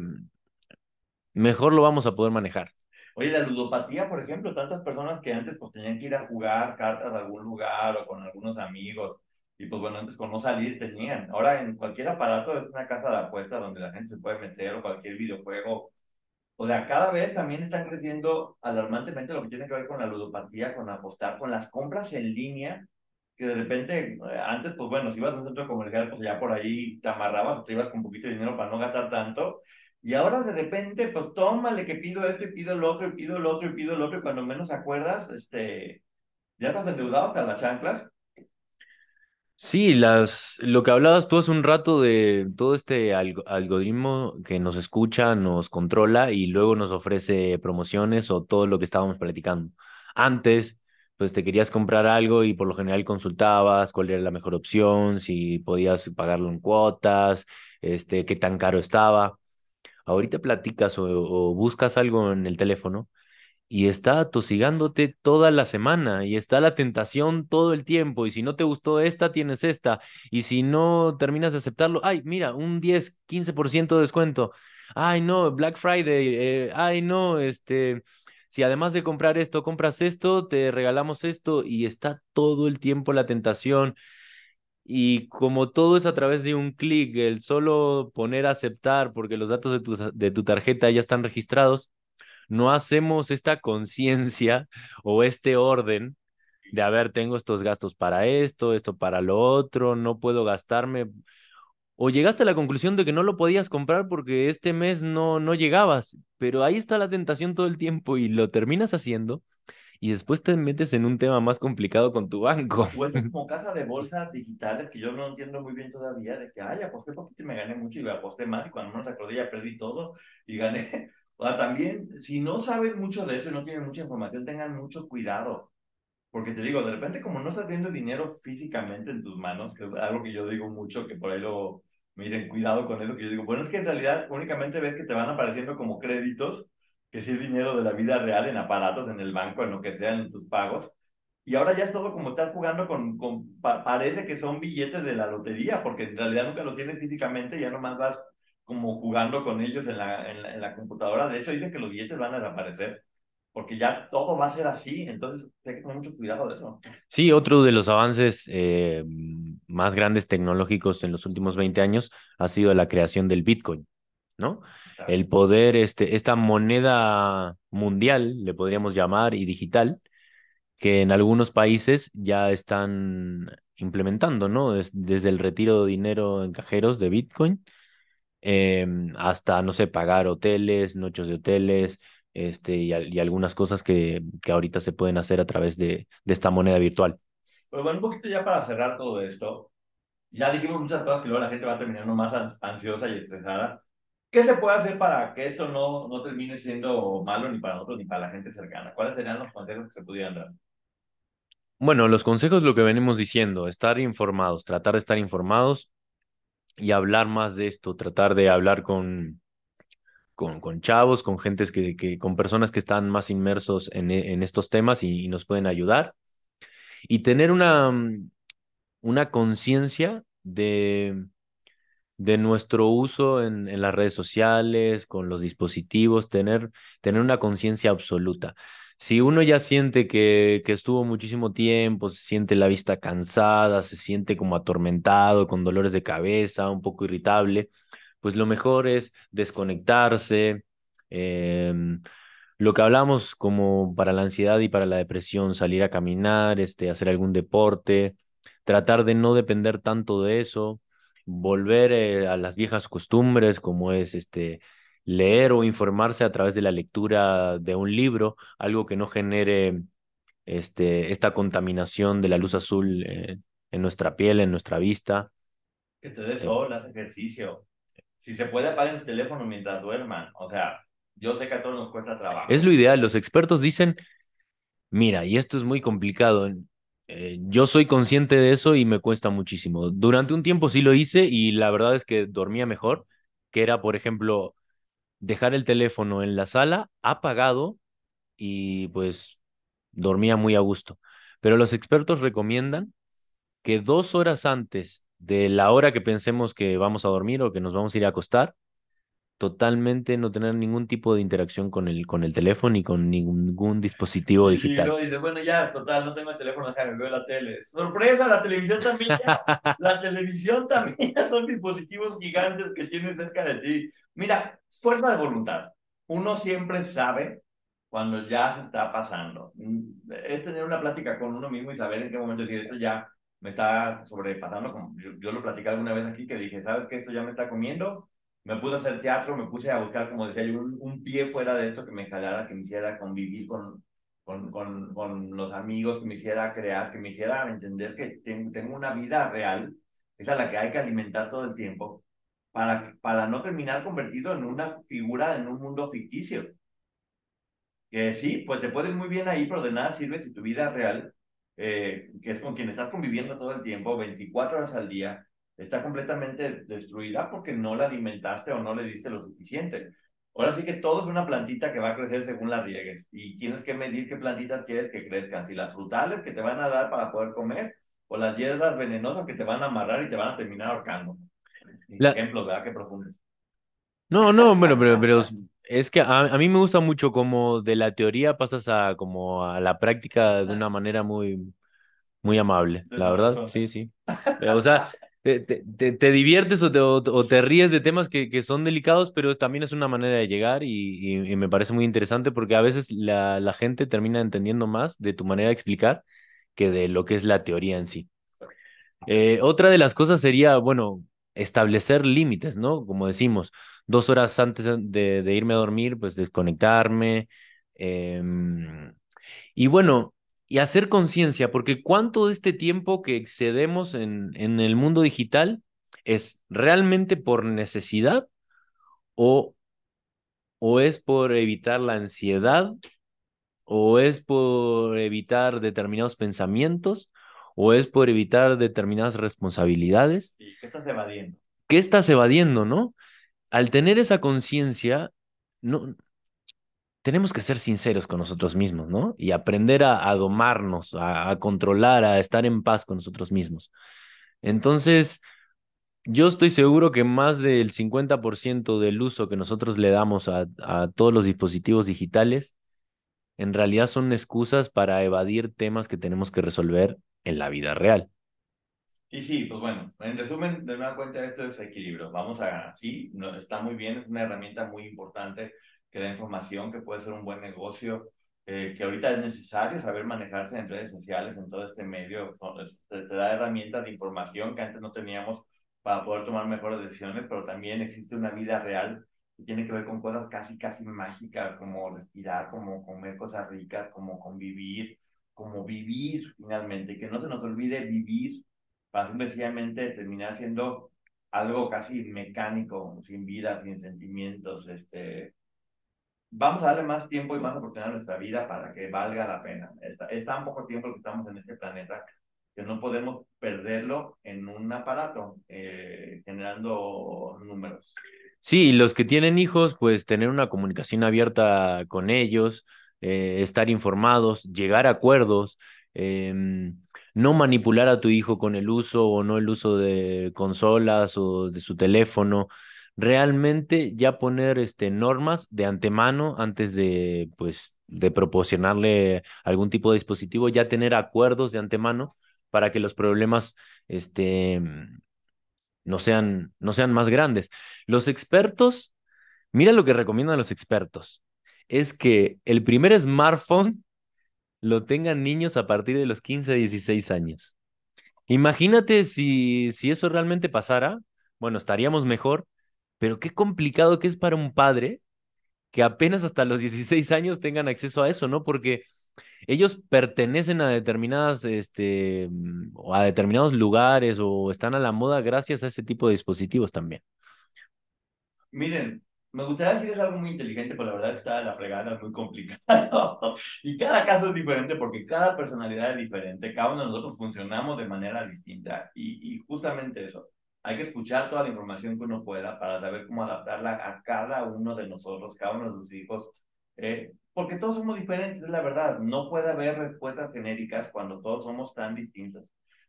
mejor lo vamos a poder manejar. Oye, la ludopatía, por ejemplo, tantas personas que antes pues tenían que ir a jugar cartas a algún lugar o con algunos amigos y pues bueno, antes con no salir tenían. Ahora en cualquier aparato es una casa de apuestas donde la gente se puede meter o cualquier videojuego. O sea, cada vez también están creciendo alarmantemente lo que tiene que ver con la ludopatía, con apostar, con las compras en línea que de repente, eh, antes, pues bueno, si ibas a un centro comercial, pues ya por ahí te amarrabas o te ibas con un poquito de dinero para no gastar tanto. Y ahora de repente, pues tómale que pido esto y pido el otro y pido el otro y pido el otro y cuando menos acuerdas, este, ya estás endeudado hasta las chanclas. Sí, las, lo que hablabas tú hace un rato de todo este algoritmo que nos escucha, nos controla y luego nos ofrece promociones o todo lo que estábamos platicando. Antes, pues te querías comprar algo y por lo general consultabas cuál era la mejor opción, si podías pagarlo en cuotas, este, qué tan caro estaba. Ahorita platicas o, buscas algo en el teléfono y está atosigándote toda la semana y está la tentación todo el tiempo y si no te gustó esta, tienes esta y si no terminas de aceptarlo, ay, mira, un 10, 15% de descuento. Ay, no, Black Friday, eh, ay, no, este, si además de comprar esto, compras esto, te regalamos esto y está todo el tiempo la tentación. Y como todo es a través de un clic, el solo poner aceptar porque los datos de tu, de tu tarjeta ya están registrados, no hacemos esta conciencia [LAUGHS] o este orden de, a ver, tengo estos gastos para esto, esto para lo otro, no puedo gastarme o llegaste a la conclusión de que no lo podías comprar porque este mes no, no llegabas, pero ahí está la tentación todo el tiempo y lo terminas haciendo y después te metes en un tema más complicado con tu banco. Pues [LAUGHS] como casa de bolsas digitales que yo no entiendo muy bien todavía, de que, ay, aposté poquito y me gané mucho y me aposté más y cuando menos acordé ya perdí todo y gané. [LAUGHS] O sea, también, si no saben mucho de eso y no tienen mucha información, tengan mucho cuidado. Porque te digo, de repente como no estás viendo dinero físicamente en tus manos, que es algo que yo digo mucho, que por ahí lo, me dicen, cuidado con eso, que yo digo, bueno, es que en realidad únicamente ves que te van apareciendo como créditos, que si es dinero de la vida real en aparatos, en el banco, en lo que sea, en tus pagos. Y ahora ya es todo como estar jugando con, con parece que son billetes de la lotería, porque en realidad nunca los tienes físicamente, ya nomás vas como jugando con ellos en la, en la, en la computadora. De hecho, dicen que los billetes van a desaparecer porque ya todo va a ser así, entonces hay que tener mucho cuidado de eso. Sí, otro de los avances eh, más grandes tecnológicos en los últimos 20 años ha sido la creación del Bitcoin, ¿no? El poder, este, esta moneda mundial, le podríamos llamar, y digital, que en algunos países ya están implementando, ¿no? desde el retiro de dinero en cajeros de Bitcoin em, hasta, no sé, pagar hoteles, noches de hoteles, este, y, algunas cosas que, que, ahorita se pueden hacer a través de, de esta moneda virtual. Pero bueno, un poquito ya para cerrar todo esto, ya dijimos muchas cosas que luego la gente va terminando más ansiosa y estresada. ¿Qué se puede hacer para que esto no, no termine siendo malo ni para nosotros ni para la gente cercana? ¿Cuáles serían los consejos que se pudieran dar? Bueno, los consejos, lo que venimos diciendo, estar informados, tratar de estar informados y hablar más de esto, tratar de hablar con, con, chavos, con gentes que, con personas que están más inmersos en, en estos temas y, nos pueden ayudar. Y tener una, una conciencia de, de nuestro uso en, en, las redes sociales, con los dispositivos, tener, tener una conciencia absoluta si uno ya siente que, que estuvo muchísimo tiempo, se siente la vista cansada, se siente como atormentado, con dolores de cabeza, un poco irritable, pues lo mejor es desconectarse. Em, lo que hablamos como para la ansiedad y para la depresión, salir a caminar, este, hacer algún deporte, tratar de no depender tanto de eso, volver eh, a las viejas costumbres como es este leer o informarse a través de la lectura de un libro, algo que no genere este, esta contaminación de la luz azul eh, en nuestra piel, en nuestra vista. Que te des eh, sol, haz ejercicio. Si se puede, apaguen el teléfono mientras duerman. O sea, yo sé que a todos nos cuesta trabajo. Es lo ideal. Los expertos dicen, mira, y esto es muy complicado. Eh, yo soy consciente de eso y me cuesta muchísimo. Durante un tiempo sí lo hice y la verdad es que dormía mejor, que era, por ejemplo, dejar el teléfono en la sala apagado y pues dormía muy a gusto. Pero los expertos recomiendan que dos horas antes de la hora que pensemos que vamos a dormir o que nos vamos a ir a acostar, totalmente no tener ningún tipo de interacción con el, con el teléfono ni con ningún, dispositivo [LAUGHS] digital. Y luego dice, bueno, ya, total, no tengo el teléfono, déjame veo la tele. ¡Sorpresa! La televisión también ya, [LAUGHS] la televisión también ya son dispositivos gigantes que tienen cerca de ti. Mira, fuerza de voluntad. Uno siempre sabe cuando ya se está pasando. Es tener una plática con uno mismo y saber en qué momento decir, esto ya me está sobrepasando. Como yo, lo platicé alguna vez aquí que dije, ¿sabes qué? Esto ya me está comiendo me puse a hacer teatro, me puse a buscar, como decía yo, un, pie fuera de esto que me jalara, que me hiciera convivir con, con, con, con, los amigos, que me hiciera crear, que me hiciera entender que tengo, tengo una vida real, esa es la que hay que alimentar todo el tiempo, para, para no terminar convertido en una figura en un mundo ficticio. Que sí, pues te puedes muy bien ahí, pero de nada sirve si tu vida real, eh, que es con quien estás conviviendo todo el tiempo, 24 horas al día, está completamente destruida porque no la alimentaste o no le diste lo suficiente. Ahora sí que todo es una plantita que va a crecer según la riegues y tienes que medir qué plantitas quieres que crezcan, si las frutales que te van a dar para poder comer o las hierbas venenosas que te van a amarrar y te van a terminar ahorcando. Ejemplos, ¿verdad? Qué profundos. No, no, bueno, pero, pero es que a, a, mí me gusta mucho como de la teoría pasas a como a la práctica de una manera muy, muy amable, la verdad, sí, sí. Pero, o sea, [LAUGHS] te, te, te, diviertes o te, o, te ríes de temas que, que, son delicados, pero también es una manera de llegar y, y, me parece muy interesante porque a veces la, la, gente termina entendiendo más de tu manera de explicar que de lo que es la teoría en sí. Eh, otra de las cosas sería, bueno, establecer límites, ¿no? Como decimos, dos horas antes de, irme a dormir, pues desconectarme. Eh, y bueno, y hacer conciencia, porque cuánto de este tiempo que excedemos en, en el mundo digital es realmente por necesidad o, o es por evitar la ansiedad o es por evitar determinados pensamientos o es por evitar determinadas responsabilidades. ¿Qué estás evadiendo? ¿Qué estás evadiendo, no? Al tener esa conciencia, no, tenemos que ser sinceros con nosotros mismos, ¿no? Y aprender a, domarnos, a, controlar, a estar en paz con nosotros mismos. Entonces, yo estoy seguro que más del 50% del uso que nosotros le damos a, a todos los dispositivos digitales, en realidad son excusas para evadir temas que tenemos que resolver en la vida real. Y sí, pues bueno, en resumen, de una cuenta, esto es equilibrio. Vamos a, sí, no, está muy bien, es una herramienta muy importante que da información, que puede ser un buen negocio, eh, que ahorita es necesario saber manejarse en redes sociales, en todo este medio, te, te da herramientas de información que antes no teníamos para poder tomar mejores decisiones, pero también existe una vida real que tiene que ver con cosas casi, casi mágicas, como respirar, como comer cosas ricas, como convivir, como vivir finalmente, que no se nos olvide vivir para sencillamente terminar siendo algo casi mecánico, sin vida, sin sentimientos. Este, vamos a darle más tiempo y más oportunidad a nuestra vida para que valga la pena. Es tan poco tiempo que estamos en este planeta que no podemos perderlo en un aparato eh, generando números. Sí, los que tienen hijos, pues tener una comunicación abierta con ellos, eh, estar informados, llegar a acuerdos, em, no manipular a tu hijo con el uso o no el uso de consolas o de su teléfono, realmente ya poner este, normas de antemano antes de, pues, de proporcionarle algún tipo de dispositivo, ya tener acuerdos de antemano para que los problemas este, no, sean, no sean más grandes. Los expertos, mira lo que recomiendan los expertos, es que el primer smartphone lo tengan niños a partir de los 15 a 16 años. Imagínate si, si eso realmente pasara, bueno, estaríamos mejor, pero qué complicado que es para un padre que apenas hasta los 16 años tengan acceso a eso, ¿no? Porque ellos pertenecen a determinadas, este, mm, a determinados lugares o están a la moda gracias a ese tipo de dispositivos también. Miren, me gustaría decirles algo muy inteligente, pero la verdad está la fregada, muy complicado. [LAUGHS] y cada caso es diferente porque cada personalidad es diferente, cada uno de nosotros funcionamos de manera distinta. Y, y justamente eso, hay que escuchar toda la información que uno pueda para saber cómo adaptarla a cada uno de nosotros, cada uno de sus hijos. Eh, porque todos somos diferentes, es la verdad. No puede haber respuestas genéricas cuando todos somos tan distintos.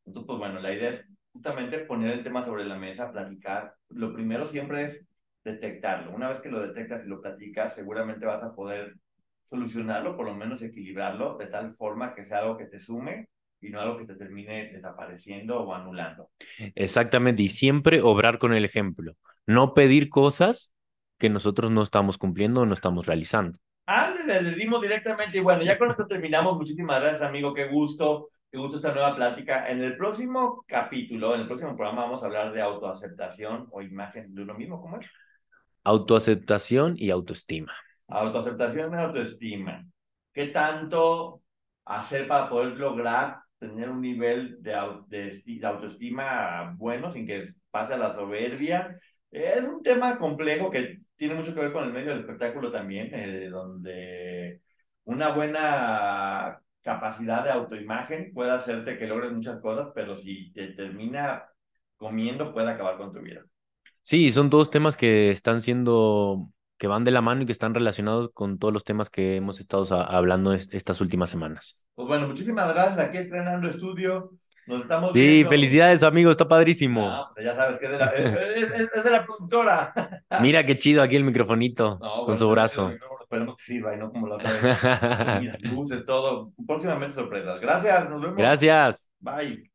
Entonces, pues bueno, la idea es justamente poner el tema sobre la mesa, platicar. Lo primero siempre es detectarlo. Una vez que lo detectas y lo platicas, seguramente vas a poder solucionarlo, por lo menos equilibrarlo, de tal forma que sea algo que te sume y no algo que te termine desapareciendo o anulando. Exactamente, y siempre obrar con el ejemplo. No pedir cosas que nosotros no estamos cumpliendo o no estamos realizando. Ah, le dimos directamente. Y bueno, ya con esto terminamos. Muchísimas gracias, amigo. Qué gusto, qué gusto esta nueva plática. En el próximo capítulo, en el próximo programa, vamos a hablar de autoaceptación o imagen de uno mismo. ¿Cómo es? Autoaceptación y autoestima. Autoaceptación y autoestima. ¿Qué tanto hacer para poder lograr tener un nivel de, autoestima bueno sin que pase a la soberbia? Es un tema complejo que tiene mucho que ver con el medio del espectáculo también, eh, donde una buena capacidad de autoimagen puede hacerte que logres muchas cosas, pero si te termina comiendo puede acabar con tu vida. Sí, son todos temas que están siendo, que van de la mano y que están relacionados con todos los temas que hemos estado hablando estas últimas semanas. Pues bueno, muchísimas gracias. Aquí estrenando estudio. Nos estamos sí, felicidades, amigo, está padrísimo. Ah, pues ya sabes que es de la, es, de la productora. [LAUGHS] Mira qué chido aquí el microfonito con su brazo. Esperemos que sirva y no como la otra vez. [LAUGHS] luces, todo. Próximamente sorpresas. Gracias, nos vemos. Gracias. Bye.